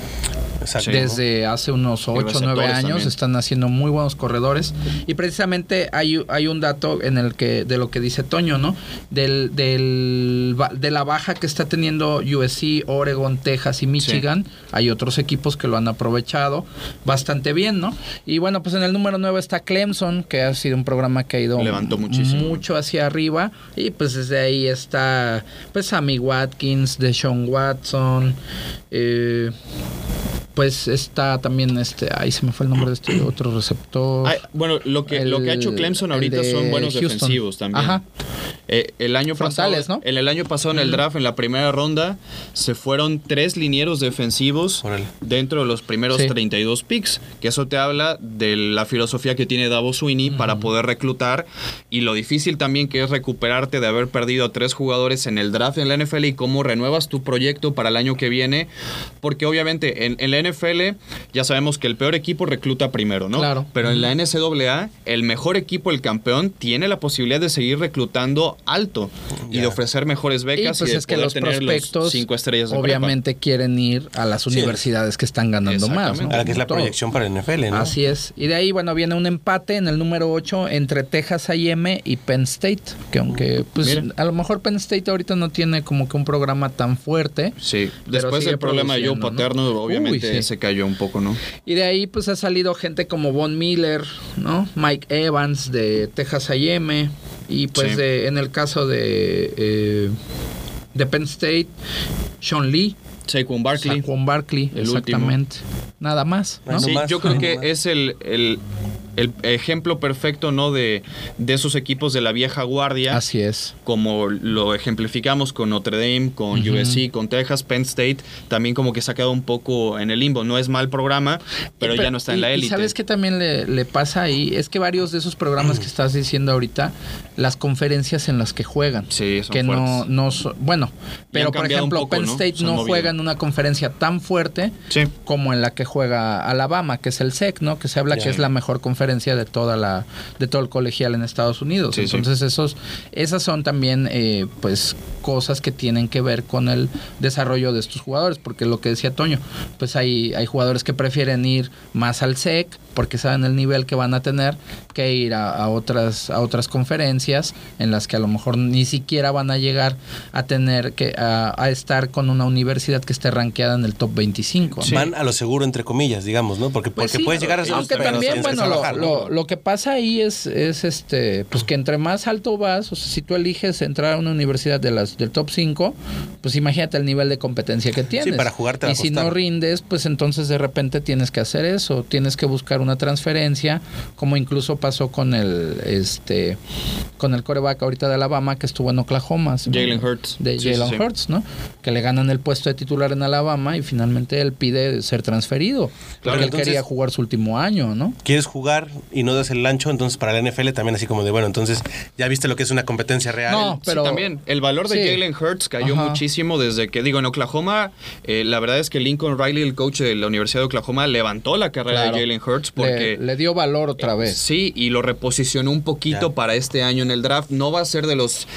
Exacto. Desde hace unos 8 o 9 receptores años también. están haciendo muy buenos corredores. Y precisamente hay, hay un dato en el que, de lo que dice Toño, ¿no? Del, del, de la baja que está teniendo USC, Oregon, Texas y Michigan. Hay otros equipos que lo han aprovechado bastante bien, ¿no? Y bueno, pues en el número 9 está Clemson, que ha sido un programa que ha ido Levantó muchísimo. mucho hacia arriba. Y pues desde ahí está pues Sammy Watkins, Deshaun Watson, eh, pues está también este, ahí se me fue el nombre de este [CLEARS THROAT] otro receptor. Ay, bueno, lo que, lo que ha hecho Clemson ahorita son buenos Houston. defensivos también. Ajá. Eh, el año Frontales, pasado, ¿no? en el año pasado en el draft, en la primera ronda, se fueron tres linieros defensivos Órale. dentro de los primeros Sí. 32 picks. Que eso te habla de la filosofía que tiene Davos Sweeney para poder reclutar y lo difícil también que es recuperarte de haber perdido a tres jugadores en el draft en la NFL y cómo renuevas tu proyecto para el año que viene. Porque obviamente en, en la NFL ya sabemos que el peor equipo recluta primero, ¿no? Claro. Pero en la NCAA, el mejor equipo, el campeón, tiene la posibilidad de seguir reclutando alto y de ofrecer mejores Y becas y, pues de es que poder los tener prospectos cinco estrellas de obviamente quieren ir a las universidades que están ganando más. ¿no? A la que es la proyección para el NFL, ¿no? Así es. Y de ahí, bueno, viene un empate en el número 8 entre Texas A&M y Penn State, que aunque pues Mira. a lo mejor Penn State ahorita no tiene como que un programa tan fuerte. Sí, después del problema de Joe. Paterno, obviamente Uy, sí. se cayó un poco, ¿no? Y de ahí pues ha salido gente como Von Miller, ¿no? Mike Evans de Texas A&M y pues Sí. de, en el caso de eh, de Penn State, Sean Lee, Saquon Barkley. Saquon Barkley, el último. exactamente. Nada más, Sí, yo creo que es el, el, el ejemplo perfecto, ¿no? De, de esos equipos de la vieja guardia. Así es. como lo ejemplificamos con Notre Dame, con. USC, con Texas, Penn State, también como que se ha quedado un poco en el limbo. No es mal programa, pero Y ya no está en la y élite. sabes que también le, le pasa ahí, es que varios de esos programas que estás diciendo ahorita, las conferencias en las que juegan, Sí, son que no, fuertes. no so- bueno, pero por ejemplo poco, Penn ¿no? State no movido. juega en una conferencia tan fuerte Sí. como en la que juega Alabama, que es el SEC, ¿no? Que se habla que es la mejor conferencia de toda la, de todo el colegial en Estados Unidos. Sí, sí. Entonces esos, esas son también, eh, pues, cosas que tienen que ver con el desarrollo de estos jugadores, porque lo que decía Toño, pues hay, hay jugadores que prefieren ir más al SEC porque saben el nivel que van a tener que ir a, a otras a otras conferencias en las que a lo mejor ni siquiera van a llegar a tener que a, a estar con una universidad que esté rankeada en el top 25. ¿no? Van a lo seguro, entre comillas, digamos, ¿no? Porque, Pues porque sí, puedes llegar a esos aunque también que bueno lo, trabajar, ¿no? lo- lo que pasa ahí es, es este pues que entre más alto vas o sea si tú eliges entrar a una universidad de las del top 5 pues imagínate el nivel de competencia que tienes para jugar te va y si no rindes pues entonces de repente tienes que hacer eso tienes que buscar una transferencia como incluso pasó con el este con el coreback ahorita de Alabama que estuvo en Oklahoma ¿sí? Jalen Hurts. de Sí, sí, Jalen sí. Hurts no que le ganan el puesto de titular en Alabama y finalmente él pide ser transferido Claro, porque él entonces- quería jugar su último año no Quieres jugar y no das el ancho, entonces para la NFL también así como de, bueno, entonces ya viste lo que es una competencia real. No, pero sí, también. El valor de Sí. Jalen Hurts cayó Ajá. muchísimo desde que, digo, en Oklahoma, eh, la verdad es que Lincoln Riley, el coach de la Universidad de Oklahoma, levantó la carrera Claro. de Jalen Hurts porque... le, le dio valor otra vez. Sí, y lo reposicionó un poquito para este año en el draft. No va a ser de los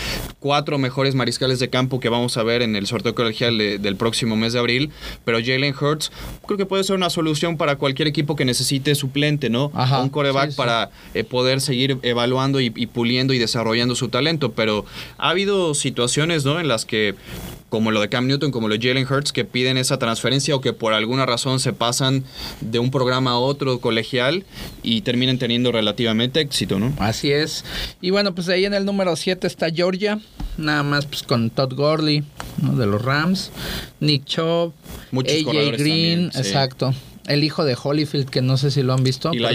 cuatro mejores mariscales de campo que vamos a ver en el sorteo colegial de- del próximo mes de abril, pero Jalen Hurts creo que puede ser una solución para cualquier equipo que necesite suplente, ¿no? Ajá, Un coreback sí, sí. para eh, poder seguir evaluando y, y puliendo y desarrollando su talento, pero ha habido situaciones, ¿no? En las que, como lo de Cam Newton, como lo de Jalen Hurts, que piden esa transferencia o que por alguna razón se pasan de un programa a otro colegial y terminan teniendo relativamente éxito, ¿no? Así es. Y bueno, pues ahí en el número 7 está Georgia, nada más pues con Todd Gurley, ¿no? de los Rams, Nick Chubb, Muchos AJ Green, también, sí. exacto. El hijo de Holyfield, que no sé si lo han visto, pero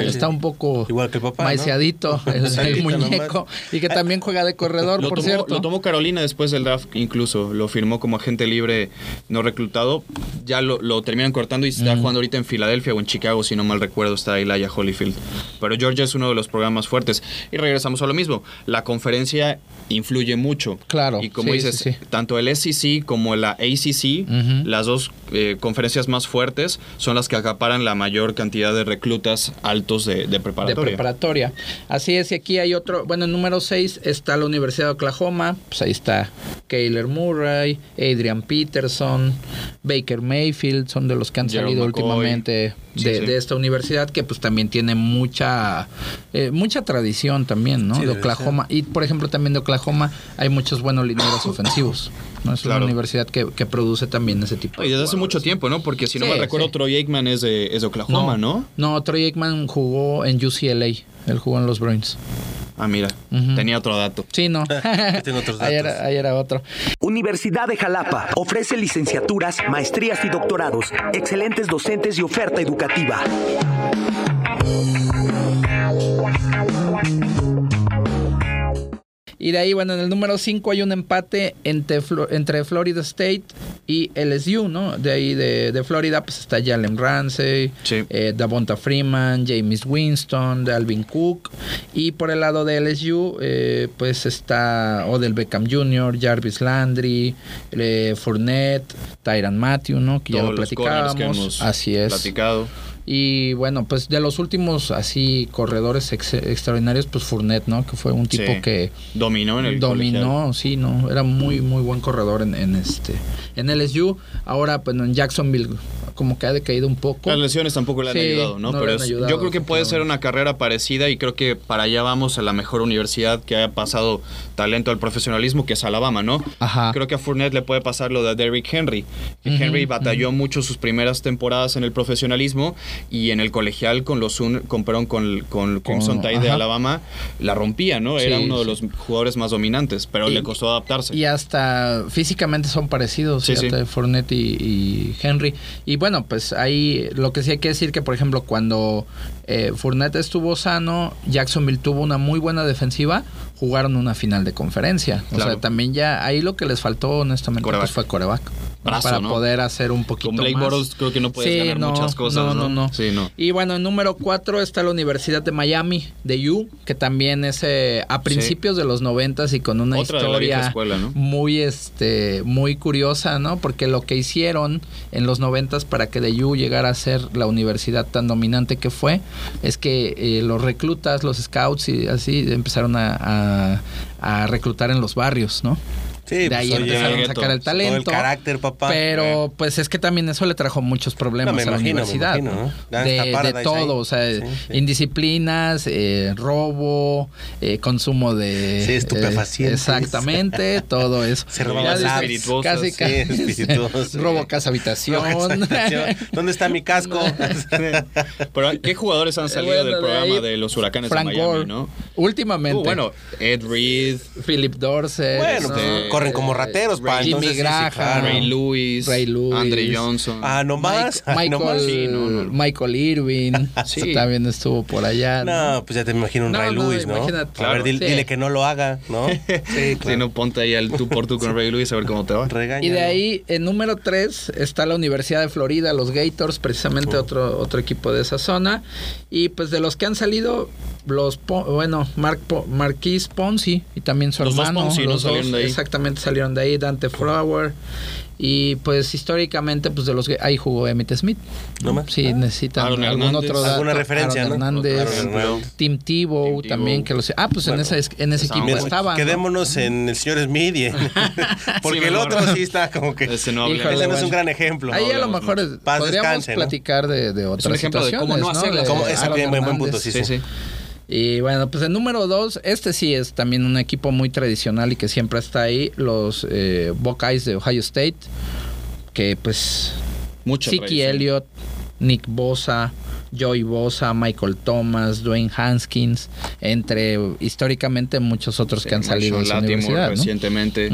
está, un poco Igual que el papá, ¿no? maiceadito, [LAUGHS] el, el Maiciadito muñeco, y que también juega de corredor, Lo por tomó, cierto. lo tomó Carolina después del draft, incluso lo firmó como agente libre no reclutado. Ya lo, lo terminan cortando y está jugando ahorita en Filadelfia o en Chicago, si no mal recuerdo, está Elijah Holyfield. Pero Georgia es uno de los programas fuertes. Y regresamos a lo mismo. La conferencia influye mucho. Claro, Y como sí, dices, sí, sí. tanto el SEC como la ACC, Ujú. las dos eh, conferencias más fuertes, son las que acaparan la mayor cantidad de reclutas altos de, de de preparatoria. preparatoria. Así es, y aquí hay otro, bueno, en número 6 está la Universidad de Oklahoma, pues ahí está Kyler Murray, Adrian Peterson, Baker Mayfield, son de los que han Gerald salido McCoy. últimamente de, sí. de esta universidad, que pues también tiene mucha, eh, mucha tradición también, ¿no? Sí, de Oklahoma. Y por ejemplo también de Oklahoma hay muchos buenos lineros ofensivos, ¿no? Es Claro. una universidad que, que produce también ese tipo Y de desde hace mucho tiempo, ¿no? Porque si no me recuerdo. Troy Aikman es de, es de Oklahoma, ¿no? No, Troy Aikman jugó en UCLA, él jugó en los Bruins. Ah, mira, tenía otro dato. Sí, no. [LAUGHS] tengo otros Ahí datos. era, ahí era otro. Universidad de Jalapa ofrece licenciaturas, maestrías y doctorados, excelentes docentes y oferta educativa. Y de ahí, bueno, en el número 5 hay un empate entre, entre Florida State y LSU, ¿no? De ahí de, de Florida, pues está Jalen Ramsey, Sí. eh, Davonta Freeman, James Winston, Alvin Cook. Y por el lado de LSU, eh, pues está Odell Beckham Jr., Jarvis Landry, eh, Fournette, Tyran Matthew, ¿no? Que ya lo los platicábamos. que hemos Así es. platicado. Y bueno, pues de los últimos así corredores ex- extraordinarios, pues Fournette, ¿no? Que fue un tipo Sí. que Dominó en el dominó, sí, no, era muy muy buen corredor en, en este en LSU. Ahora pues en Jacksonville como que ha decaído un poco. Las lesiones tampoco le han Sí, ayudado, ¿no? Pero es- ayudado, yo creo que puede ser una carrera parecida y creo que para allá vamos a la mejor universidad que haya pasado talento al profesionalismo, que es Alabama, ¿no? Ajá. Creo que a Fournette le puede pasar lo de Derrick Henry. Henry batalló mucho sus primeras temporadas en el profesionalismo y en el colegial con los un, con, perdón, con, con Crimson Tide de. Alabama la rompía, ¿no? Sí, Era uno de los jugadores más dominantes, pero Y- le costó adaptarse. Y hasta físicamente son parecidos, Sí, fíjate, sí. Fournette y, y Henry. Y bueno, pues ahí lo que sí hay que decir que, por ejemplo, cuando eh, Fournette estuvo sano, Jacksonville tuvo una muy buena defensiva, jugaron una final de conferencia. O sea, también ya ahí lo que les faltó, honestamente, Coreback. pues fue coreback. Brazo, para ¿no? poder hacer un poquito Con Blake más. Creo que no puedes ganar muchas cosas, No, ¿no? no, no. Sí, no. Y bueno, en número 4 está la Universidad de Miami, de U, que también es eh, a principios de los noventas y con una Otra historia escuela, ¿no? muy este muy curiosa, ¿no? Porque lo que hicieron en los noventas para que de U llegara a ser la universidad tan dominante que fue, es que eh, los reclutas, los scouts y así empezaron a, a- a reclutar en los barrios, ¿no? Sí, de pues, ahí oye, empezaron a sacar el todo talento. el carácter, papá. Pero pues es que también eso le trajo muchos problemas No, me a la imagino, me universidad. De, todo, ahí. o sea, Sí, sí. indisciplinas, eh, robo, eh, consumo de... Sí, estupefacientes. eh, exactamente, [LAUGHS] todo eso. Se robaba espirituosas, Casi, sí, casi. [LAUGHS] [LAUGHS] robo casa habitación. ¿Dónde está mi casco? Pero ¿qué jugadores han salido Bueno, del de programa ahí, de los huracanes Frank de Miami, Gore. no? Últimamente. Uh, bueno, Ed Reed, Philip Dorset. Bueno, ¿no? Corren como rateros, pa, Jimmy entonces sí, Graham. claro. Ray Lewis, Ray Lewis. Andre Johnson. Ah, no más. Mike- [LAUGHS] Ay, no más. Michael, Sí, no, no. Michael Irving [LAUGHS] Sí. también estuvo por allá. No, pues ya te imagino un No, Ray no, Lewis, ¿no? imagínate. A ver, dile, Sí. dile que no lo haga, ¿no? [LAUGHS] Sí, Si no, ponte ahí al tú por tú con Ray Lewis a ver cómo te va. Regaña. Y de ahí, en número 3, está la Universidad de Florida, los Gators, precisamente otro, otro equipo de esa zona. Y pues de los que han salido, los bueno, Mark Marquise Ponzi y también su Los dos hermano. Ponzi, ¿no? los dos Salieron exactamente salieron de ahí, Dante Flower. Y pues históricamente, pues de los que ahí jugó Emmett Smith. No más. Sí, necesitan Aaron algún Hernández. otro dato. Alguna referencia, Aaron ¿no? Hernández, Hernández. Tim Tebow Tim también, Tebow. que los... Ah, pues en, Bueno, ese, en ese estaba equipo estaba. ¿no? Quedémonos en el señor Smith y en- [LAUGHS] porque Sí, el otro sí está como que Ese no Híjole, ese no es un gran ejemplo. Ahí a lo mejor es- podríamos descanse, ¿no? platicar de, de otras ejemplo de cómo no hacerlo. Buen- punto, sí, Sí, sí. Y bueno, pues el número dos, este sí es también un equipo muy tradicional y que siempre está ahí, los eh, Buckeyes de Ohio State, que pues Mucha Siki. Elliott, Nick Bosa, Joey Bosa, Michael Thomas, Dwayne Haskins, entre históricamente muchos otros que han salido de Lattimore universidad. ¿no? recientemente.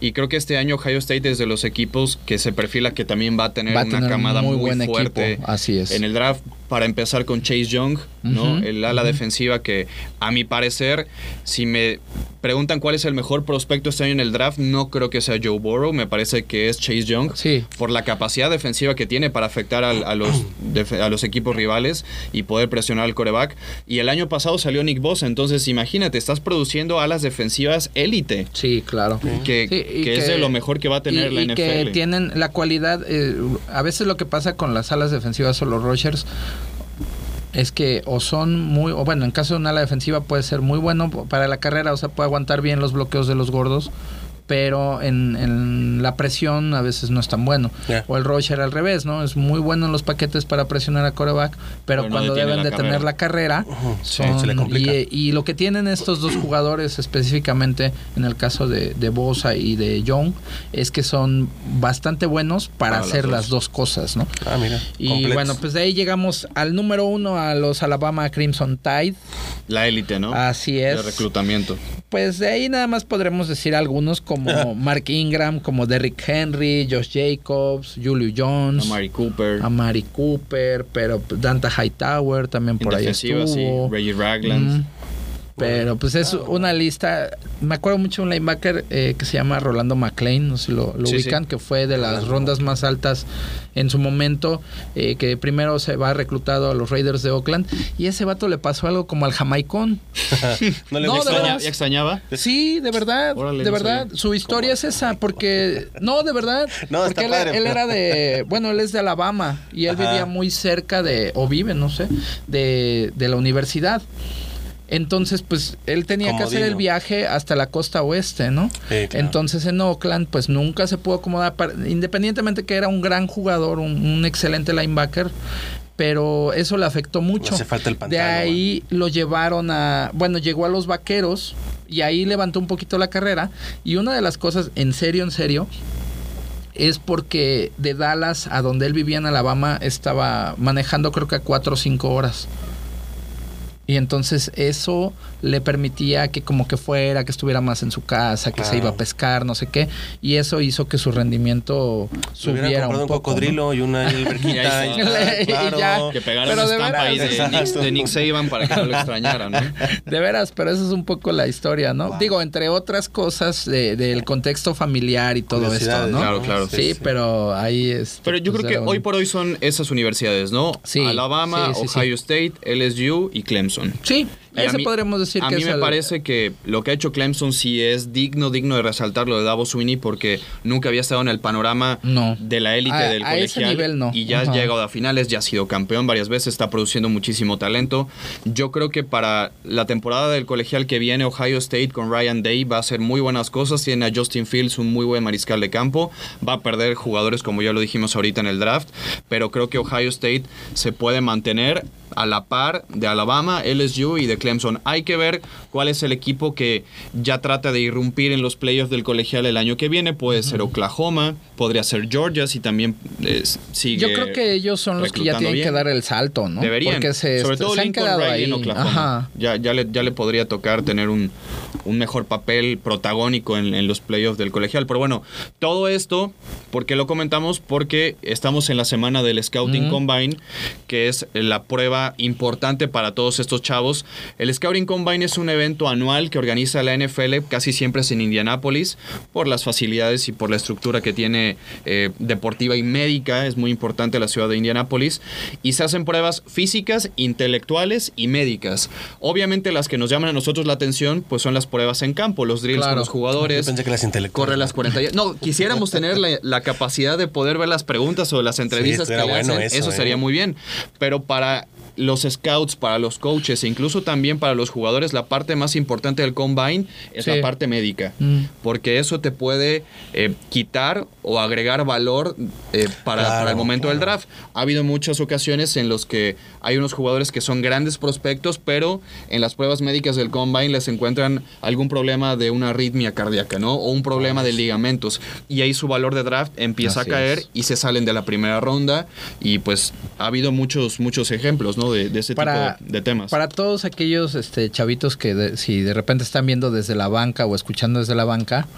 Y creo que este año Ohio State es de los equipos que se perfila que también va a tener Va a una tener camada muy muy, buen fuerte equipo, así es. en el draft. Para empezar con Chase Young, ¿no? El ala defensiva que, a mi parecer, si me preguntan cuál es el mejor prospecto este año en el draft, no creo que sea Joe Burrow. Me parece que es Chase Young. Sí. Por la capacidad defensiva que tiene para afectar a, los, [CLEARS THROAT] a los equipos rivales y poder presionar al coreback. Y el año pasado salió Nick Bosa. Entonces, imagínate, estás produciendo alas defensivas élite. Sí, claro. Que, Sí, y que es de lo mejor que va a tener y, la y NFL. que tienen la cualidad, eh, a veces lo que pasa con las alas defensivas o los rushers es que o son muy, o bueno, en caso de una ala defensiva puede ser muy bueno para la carrera, o sea, puede aguantar bien los bloqueos de los gordos, pero en, en la presión a veces no es tan bueno. O el rusher al revés, ¿no? Es muy bueno en los paquetes para presionar a coreback, pero, Pero no cuando detiene deben la de tener carrera. la carrera, Sí, son- se le complica. y, y lo que tienen estos dos jugadores específicamente en el caso de, de Bosa y de Young es que son bastante buenos para, Para las hacer dos. las dos cosas, ¿no? Ah, mira. Y bueno, pues de ahí llegamos al número uno a los Alabama Crimson Tide. La élite, ¿no? Así es. De reclutamiento. Pues de ahí nada más podremos decir algunos como [LAUGHS] Mark Ingram, como Derrick Henry, Josh Jacobs, Julio Jones, Amari Cooper. Amari Cooper, pero Danta Hightower también por ahí sí. estuvo. Reggie Ragland. Mm. Pero pues es una lista. Me acuerdo mucho de un linebacker eh, que se llama Rolando McLean, no sé si lo, lo Sí, ubican, sí. que fue de las rondas más altas en su momento, eh, que primero se va reclutado a los Raiders de Oakland. Y ese vato le pasó algo como al jamaicón. [LAUGHS] [LAUGHS] no le No, Extraña-. ¿Ya extrañaba? Sí, de verdad, Órale, de no verdad. Su historia es esa, porque no, de verdad, [LAUGHS] No, porque está él, padre, él era de, bueno, él es de Alabama y él Ajá. vivía muy cerca de, o vive, no sé, de, de la universidad. Entonces, pues él tenía que hacer el viaje hasta la costa oeste, ¿no? Sí, claro. Entonces en Oakland, pues nunca se pudo acomodar, para- independientemente que era un gran jugador, un, un excelente linebacker, pero eso le afectó mucho. hace falta el de ahí lo llevaron a, bueno, llegó a los vaqueros y ahí levantó un poquito la carrera. Y una de las cosas, en serio, en serio, es porque de Dallas a donde él vivía en Alabama estaba manejando creo que a cuatro o cinco horas. Y entonces eso le permitía que como que fuera, que estuviera más en su casa, que se iba a pescar, no sé qué. Y eso hizo que su rendimiento subiera un un poco. ¿no? cocodrilo y una [LAUGHS] alberquita. Y ahí y está. ya. Que pegaron Pero de estampa ahí de. Nick, de Nick Saban para que no lo extrañaran, ¿no? [LAUGHS] De veras, pero eso es un poco la historia, ¿no? Digo, entre otras cosas de- del contexto familiar y todo esto, ¿no? Claro, claro. Sí, pero ahí es. Pero yo creo que hoy por hoy son esas universidades, ¿no? Sí, Alabama, sí, sí, sí. Ohio State, LSU y Clemson. Sí, Y a eso mí- podremos decir a que mí es me el- parece que lo que ha hecho Clemson sí es digno, digno de resaltar lo de Davos Sweeney porque nunca había estado en el panorama No. de la élite del a ese colegial nivel no. y ya Ajá. ha llegado a finales, ya ha sido campeón varias veces, está produciendo muchísimo talento. Yo creo que para la temporada del colegial que viene Ohio State con Ryan Day va a hacer muy buenas cosas, tiene a Justin Fields un muy buen mariscal de campo, va a perder jugadores como ya lo dijimos ahorita en el draft, pero creo que Ohio State se puede mantener a la par de Alabama, LSU y de Clemson. Hay que ver cuál es el equipo que ya trata de irrumpir en los playoffs del colegial el año que viene. Puede ser Oklahoma, podría ser Georgia si también eh, sigue. Yo creo que ellos son los que ya tienen bien. que dar el salto, ¿no? Deberían. Porque se, Sobre todo se han quedado Riley ahí. en Oklahoma. Ajá. Ya, ya, le, ya le podría tocar tener un, un mejor papel protagónico en, en los playoffs del colegial. Pero bueno, todo esto, ¿por qué lo comentamos? Porque estamos en la semana del Scouting. Combine, que es la prueba importante para todos estos chavos. El Scouting Combine es un evento anual que organiza la NFL, casi siempre es en Indianápolis, por las facilidades y por la estructura que tiene eh, deportiva y médica, es muy importante la ciudad de Indianápolis, y se hacen pruebas físicas, intelectuales y médicas. Obviamente las que nos llaman a nosotros la atención, pues son las pruebas en campo, los drills Claro. con los jugadores. Yo pensé que las intelectuales. Corre las 40 ya- No, quisiéramos tener la, la capacidad de poder ver las preguntas o las entrevistas que le bueno hacen. eso, Eso, ¿eh? sería muy bien. Pero para los scouts, para los coaches e incluso también para los jugadores, la parte más importante del combine es Sí. la parte médica. Mm. Porque eso te puede eh, quitar o agregar valor eh, para, Claro, para el momento del claro. draft. Ha habido muchas ocasiones en los que hay unos jugadores que son grandes prospectos, pero en las pruebas médicas del combine les encuentran algún problema de una arritmia cardíaca, ¿no? O un problema de ligamentos. Y ahí su valor de draft empieza Así a caer es. y se salen de la primera ronda. Y pues ha habido muchos, muchos ejemplos, ¿no? De, de ese Para- tipo de, de temas. Para todos aquellos este, chavitos que de- si de repente están viendo desde la banca o escuchando desde la banca,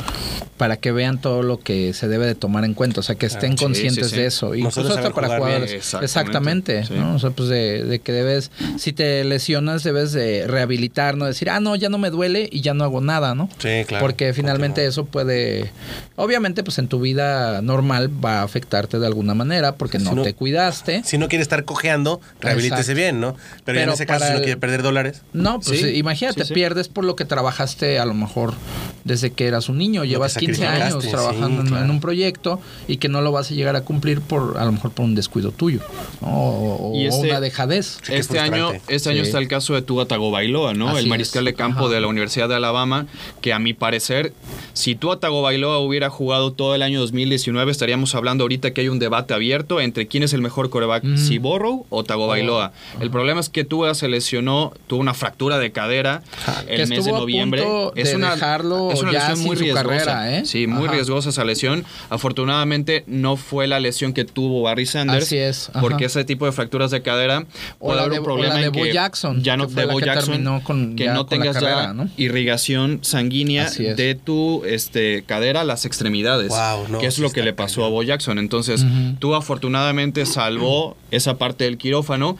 para que vean todo lo que se debe de tomar en cuenta, o sea, que estén conscientes sí, sí. de eso. Y Nosotros incluso hasta para jugar bien. jugadores. Exactamente, Exactamente. sí. ¿no? O sea, pues de, de que debes, si te lesionas, debes de rehabilitar, no decir, ah, no, ya no me duele y ya no hago nada, ¿no? Sí, claro. Porque finalmente Continúa. eso puede, obviamente, pues en tu vida normal va a afectarte de alguna manera porque Si no, no- te cuidaste. Si no quiere estar cojeando, rehabilítese Exacto. bien, ¿no? Pero, en ese caso, si no el- quiere perder dólares. No, pues Sí, imagínate, sí, sí. pierdes por lo que trabajaste a lo mejor desde que eras un niño, llevas 15 años trabajando sí, en- un proyecto y que no lo vas a llegar a cumplir por a lo mejor por un descuido tuyo ¿no? o, este- una dejadez. Sí, Este año, este año Sí. está el caso de Tua Tagovailoa, ¿no? Así el mariscal es. de campo Ajá. de la Universidad de Alabama, que a mi parecer, si Tua Tagovailoa hubiera jugado todo el año 2019, estaríamos hablando ahorita que hay un debate abierto entre quién es el mejor coreback, Mm. si Borrow o Tagovailoa. El problema es que Tua se lesionó, tuvo una fractura de cadera el Que mes de a noviembre. punto es de una, dejarlo es una ya lesión muy riesgosa. carrera, ¿eh? Sí, muy Ajá. riesgosa esa lesión. Afortunadamente no fue la lesión que tuvo Barry Sanders. Así es, ajá. Porque ese tipo de fracturas de cadera O puede la haber de- un o problema la de en Bo que Jackson, ya no que Bo que Jackson, con- que ya no tengas carrera, ya ¿no? irrigación sanguínea de tu este cadera a las extremidades, Wow, no, que es lo que le pasó a. Bo Jackson. Entonces, tú afortunadamente salvó esa parte del quirófano,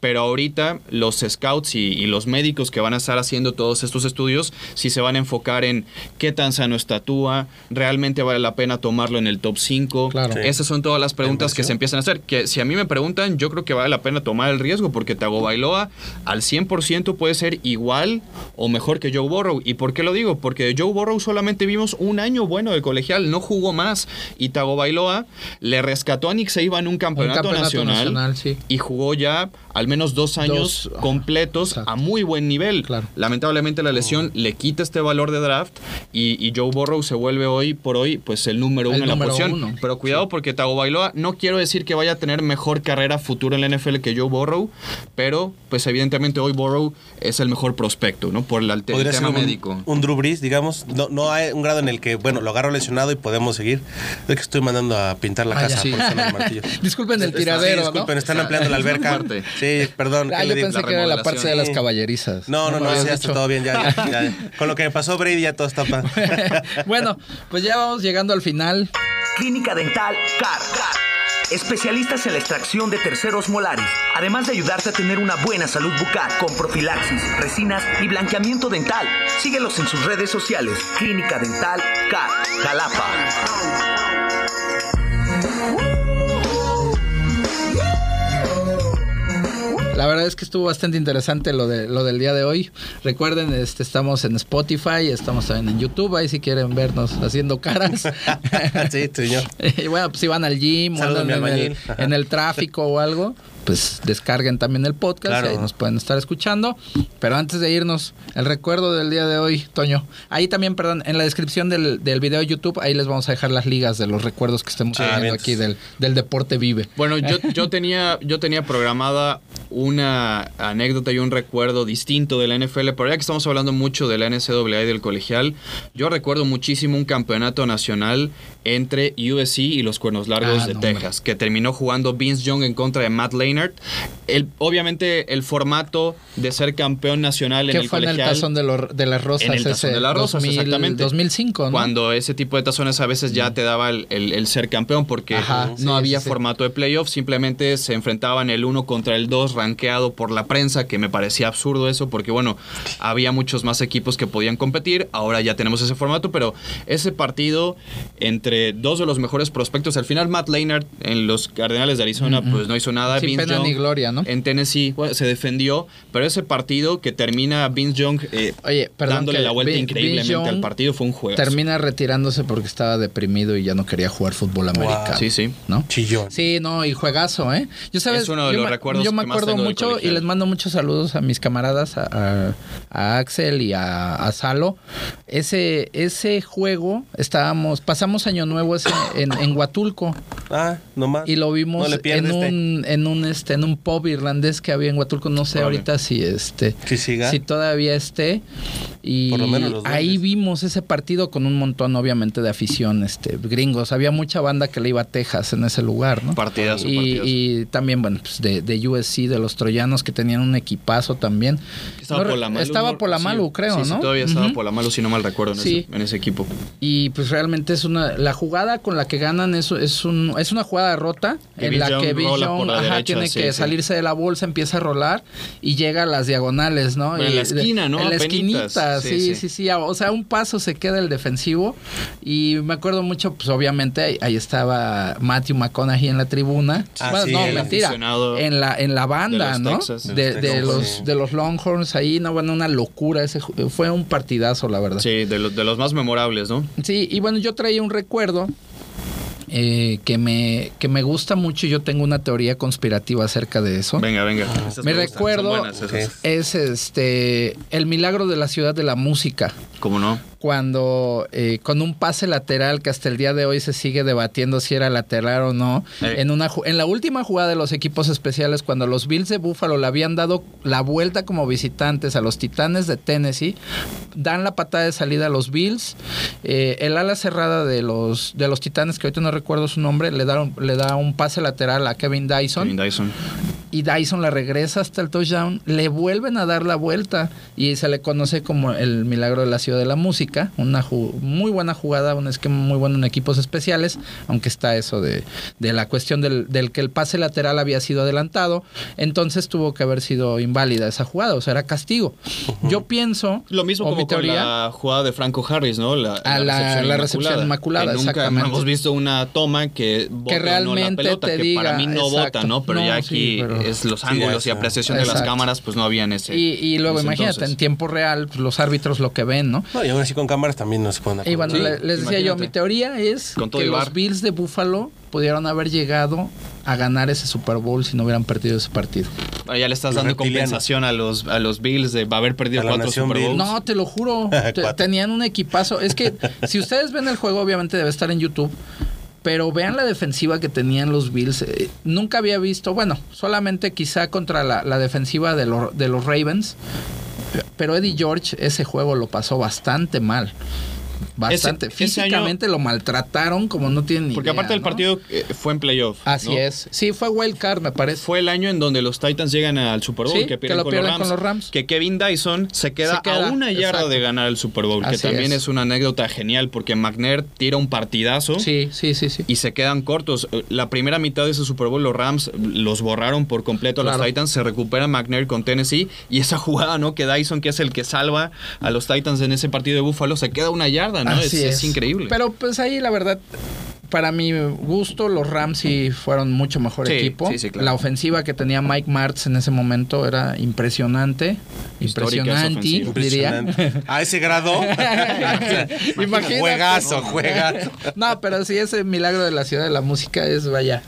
pero ahorita los scouts y, y los médicos que van a estar haciendo todos estos estudios, si se van a enfocar en qué tan sano está Tua, realmente vale la pena tomarlo en el top 5. Claro. Sí. Esas son todas las preguntas que se empiezan a hacer. Que si a mí me preguntan, yo creo que vale la pena tomar el riesgo porque Tagovailoa al 100% puede ser igual o mejor que Joe Burrow. ¿Y por qué lo digo? Porque de Joe Burrow solamente vimos un año bueno de colegial, no jugó más. Y Tagovailoa le rescató a Nick Saban un campeonato, campeonato nacional, nacional, sí. y jugó ya al menos dos años Dos, completos exacto. a muy buen nivel. Claro. Lamentablemente la lesión le quita este valor de draft y, y Joe Burrow se vuelve hoy por hoy pues el número El uno en la posición. uno. Pero cuidado porque Tagovailoa no quiero decir que vaya a tener mejor carrera futura en la NFL que Joe Burrow, pero pues evidentemente hoy Burrow es el mejor prospecto, ¿no? Por el, el ser tema un, médico. un Drew Brees, digamos. No, no hay un grado en el que, bueno, lo agarro lesionado y podemos seguir. Es que estoy mandando a pintar la Ah, casa ya. Sí. por el martillo. [LAUGHS] Disculpen el tiradero, sí, disculpen, ¿no? están ampliando la alberca. fuerte. Sí, perdón. Ah, ¿qué yo pensé La que era la parte de las caballerizas. No, no, no, sí, ya está todo bien. Ya, ya, ya. [LAUGHS] Con lo que me pasó Brady ya todo está pa- [LAUGHS] bueno, pues ya vamos llegando al final. Clínica Dental CAR. Especialistas en la extracción de terceros molares, además de ayudarte a tener una buena salud bucal con profilaxis, resinas y blanqueamiento dental. Síguelos en sus redes sociales. Clínica Dental CAR. Jalapa. La verdad es que estuvo bastante interesante lo de lo del día de hoy. Recuerden, este estamos en Spotify, estamos también en YouTube, ahí si quieren vernos haciendo caras. [LAUGHS] sí, señor. [LAUGHS] y bueno, pues si van al gym o andan en el, en el tráfico o algo, pues descarguen también el podcast Claro. y ahí nos pueden estar escuchando. Pero antes de irnos, el recuerdo del día de hoy, Toño. Ahí también, perdón, en la descripción del, del video de YouTube, ahí les vamos a dejar las ligas de los recuerdos que estemos Ah, viendo bien. aquí del, del deporte vive. Bueno, yo, [LAUGHS] yo, tenía, yo tenía programada una anécdota y un recuerdo distinto de la NFL, pero ya que estamos hablando mucho de la NCAA y del colegial, yo recuerdo muchísimo un campeonato nacional entre USC y los Cuernos Largos Ah, de no, Texas, que terminó jugando Vince Young en contra de Matt El, obviamente el formato de ser campeón nacional en el fue en el tazón de, de las rosas. en el tazón ese de las rosas, 2000, exactamente. 2005, ¿no? Cuando ese tipo de tazones a veces ya te daba el, el- el ser campeón porque Ajá, no sí, había sí, sí. formato de playoff, simplemente se enfrentaban el uno contra el dos rankeado por la prensa, que me parecía absurdo eso porque bueno, había muchos más equipos que podían competir, ahora ya tenemos ese formato, pero ese partido entre dos de los mejores prospectos, al final Matt Leinart en los Cardenales de Arizona pues no hizo nada, Sin Vince pena Young ni gloria, ¿no? En Tennessee bueno, se defendió, pero ese partido que termina Vince Young eh, Oye, perdón, dándole la vuelta Vin- increíblemente Vince al partido fue un juego. Termina retirándose porque estaba deprimido y ya no quería jugar fútbol americano. Sí, sí. ¿No? Chillón. Sí, no, y juegazo, ¿eh? Yo sabes, Es uno de yo los recuerdos Yo me que más acuerdo tengo mucho y les mando muchos saludos a mis camaradas, a, a- a Axel y a, a Salo. Ese, ese juego, estábamos, pasamos año nuevo ese en, en Huatulco Ah, nomás. y lo No vimos le en pierdes, te. un, en un este, en un pub irlandés que había en Huatulco. No sé ahorita si este Si siga. si todavía esté. Y Por lo menos ahí vimos ese partido con un montón, obviamente, de afición, este, gringos. Había mucha banda que le iba a Texas en ese lugar, ¿no? Partidazo, y, partidazo. y también, bueno, pues de, de USC, de los troyanos que tenían un equipazo también. Estaba No Polamalu, Estaba. Polamalu, Sí, creo, sí, ¿no? Sí, todavía estaba Ujú. Polamalu, si no mal recuerdo, en, Sí. ese, en ese equipo. Y pues realmente es una la jugada con la que ganan es, es, un, es una jugada rota Que en la que por la ajá, derecha, tiene sí, que sí. salirse de la bolsa, empieza a rolar y llega a las diagonales, ¿no? En la de- esquina, ¿no? En la esquinita, Sí, sí, sí, sí, O sea, un paso se queda el defensivo y me acuerdo mucho, pues obviamente ahí, ahí estaba Matthew McConaughey en la tribuna. Ah, bueno, sí, no, mentira. En la, en la banda, de ¿no? Texas. De, De los de Texas, los, de los Longhorns ahí, no, bueno, una locura. Ese, fue un partidazo, la verdad. Sí, de los, de los más memorables, ¿no? Sí, y bueno, yo traía un recuerdo eh, que, me, que me gusta mucho y yo tengo una teoría conspirativa acerca de eso. Venga, venga. Esas Me recuerdo- buenas. Es este el milagro de la ciudad de la música. ¿Cómo no? Cuando eh, con un pase lateral que hasta el día de hoy se sigue debatiendo si era lateral o no, en una en la última jugada de los equipos especiales cuando los Bills de Buffalo le habían dado la vuelta como visitantes a los Titanes de Tennessee, dan la patada de salida a los Bills, eh, el ala cerrada de los de los Titanes que ahorita no recuerdo su nombre le da le da un pase lateral a Kevin Dyson. Kevin Dyson. y Dyson la regresa hasta el touchdown, le vuelven a dar la vuelta y se le conoce como el milagro de la ciudad de la música, una muy buena jugada, un esquema muy bueno en equipos especiales, aunque está eso de, de la cuestión del, del que el pase lateral había sido adelantado, entonces tuvo que haber sido inválida esa jugada, o sea, era castigo. Yo pienso, Lo mismo como mi teoría, con la jugada de Franco Harris, ¿no? La, A la- la recepción inmaculada, Que nunca exactamente. hemos visto una toma que bota o no la realmente pelota, te que para diga, mí no exacto. bota, ¿no? Pero No, ya sí, aquí pero- es los Sí, ángulos y apreciación de las cámaras, pues no había en ese. y, y luego imagínate, entonces. en tiempo real, pues, los árbitros lo que ven, ¿no? No, y aún así con cámaras también no se pueden Y bueno, Sí, les decía yo, mi teoría es Con todo que los. Bills de Buffalo pudieron haber llegado a ganar ese Super Bowl si no hubieran perdido ese partido. Ah, Ya le estás Los dando reptilianos. compensación a los, a los Bills de haber perdido cuatro Super. Bowls. No, te lo juro. [LAUGHS] Te- tenían un equipazo. Es que [LAUGHS] si ustedes ven el juego, obviamente debe estar en YouTube. Pero vean la defensiva que tenían los Bills. Eh, nunca había visto, bueno, solamente quizá contra la, la defensiva de, los- de los Ravens. Pero Eddie George ese juego lo pasó bastante mal. Bastante. Ese- ese año- Físicamente lo maltrataron como no tienen ni Porque idea, aparte del ¿no? partido eh, fue en playoff. Así ¿no? es. Sí, fue wild card, me parece. Fue el año en donde los Titans llegan al Super Bowl, Sí, que que pierden, lo con, pierden los Rams, con los Rams. Que Kevin Dyson se queda, Se queda, a una yarda exacto. de ganar el Super Bowl, que también es. es. una anécdota genial, porque McNair tira un partidazo. Sí, sí, sí, sí. Y se quedan cortos. La primera mitad de ese Super Bowl, los Rams los borraron por completo a los. Titans. Se recupera McNair con Tennessee. Y esa jugada, ¿no? Que Dyson, que es el que salva a los Titans en ese partido de Búfalo, se queda a una yarda, ¿no? Es, Así es increíble. Pero pues ahí la verdad, para mi gusto, los Rams sí fueron mucho mejor Sí, equipo. sí, sí, claro. La ofensiva que tenía Mike Martz en ese momento era impresionante. Impresionante, diría. Impresionante. A ese grado. [LAUGHS] Imagínate. Juegazo, juegazo. No, pero sí, ese milagro de la ciudad de la música es, vaya,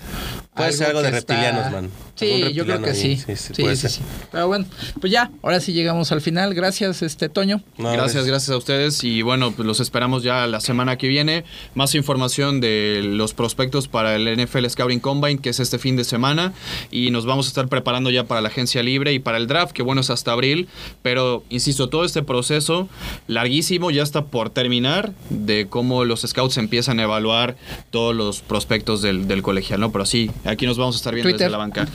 Puede ser algo de está- reptilianos, man. Sí, yo creo que sí. sí, sí, Sí. Pero bueno, pues ya, ahora sí llegamos al final. Gracias, este Toño. No, gracias, gracias a ustedes y bueno, pues los esperamos ya la semana que viene. Más información de los prospectos para el NFL Scouting Combine, que es este fin de semana, y nos vamos a estar preparando ya para la agencia libre y para el draft, que bueno es hasta abril, pero insisto, todo este proceso larguísimo ya está por terminar de cómo los scouts empiezan a evaluar todos los prospectos del, del colegial, ¿no? Pero sí, aquí nos vamos a estar viendo Twitter. desde la banca.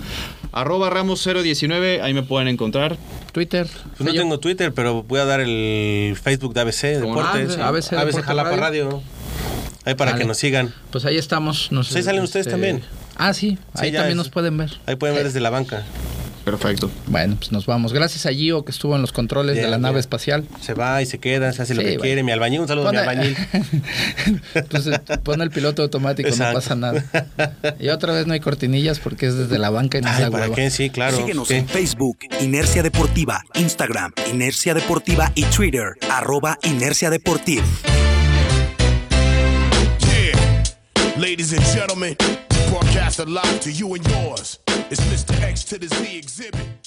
Arroba Ramos019, ahí me pueden encontrar. Twitter. Pues no tengo Twitter, pero voy a dar el Facebook de ABC. Deportes. Ah, ABC Deportes Jalapa Radio. Radio. Ahí para Vale. que nos sigan. Pues ahí estamos. Nos, Pues ahí salen ustedes también. Ah, sí, Sí, ahí también es- nos pueden ver. Ahí pueden ver desde la banca. Perfecto. Bueno, pues nos vamos. Gracias a Gio que estuvo en los controles de la nave espacial. Se va y se queda, se hace lo que bueno. quiere. Mi albañil, un saludo a mi Pone- albañil. [LAUGHS] pues eh, pone el piloto automático, Exacto. no pasa nada. Y otra vez no hay cortinillas porque es desde la banca y nos Ay, da ¿para hueva. qué? Sí, claro. Síguenos sí. en Facebook, Inercia Deportiva, Instagram, Inercia Deportiva y Twitter, arroba Inercia Deportiva. Ladies and gentlemen, broadcast a live to you and yours. It's Mr. X to the Z exhibit.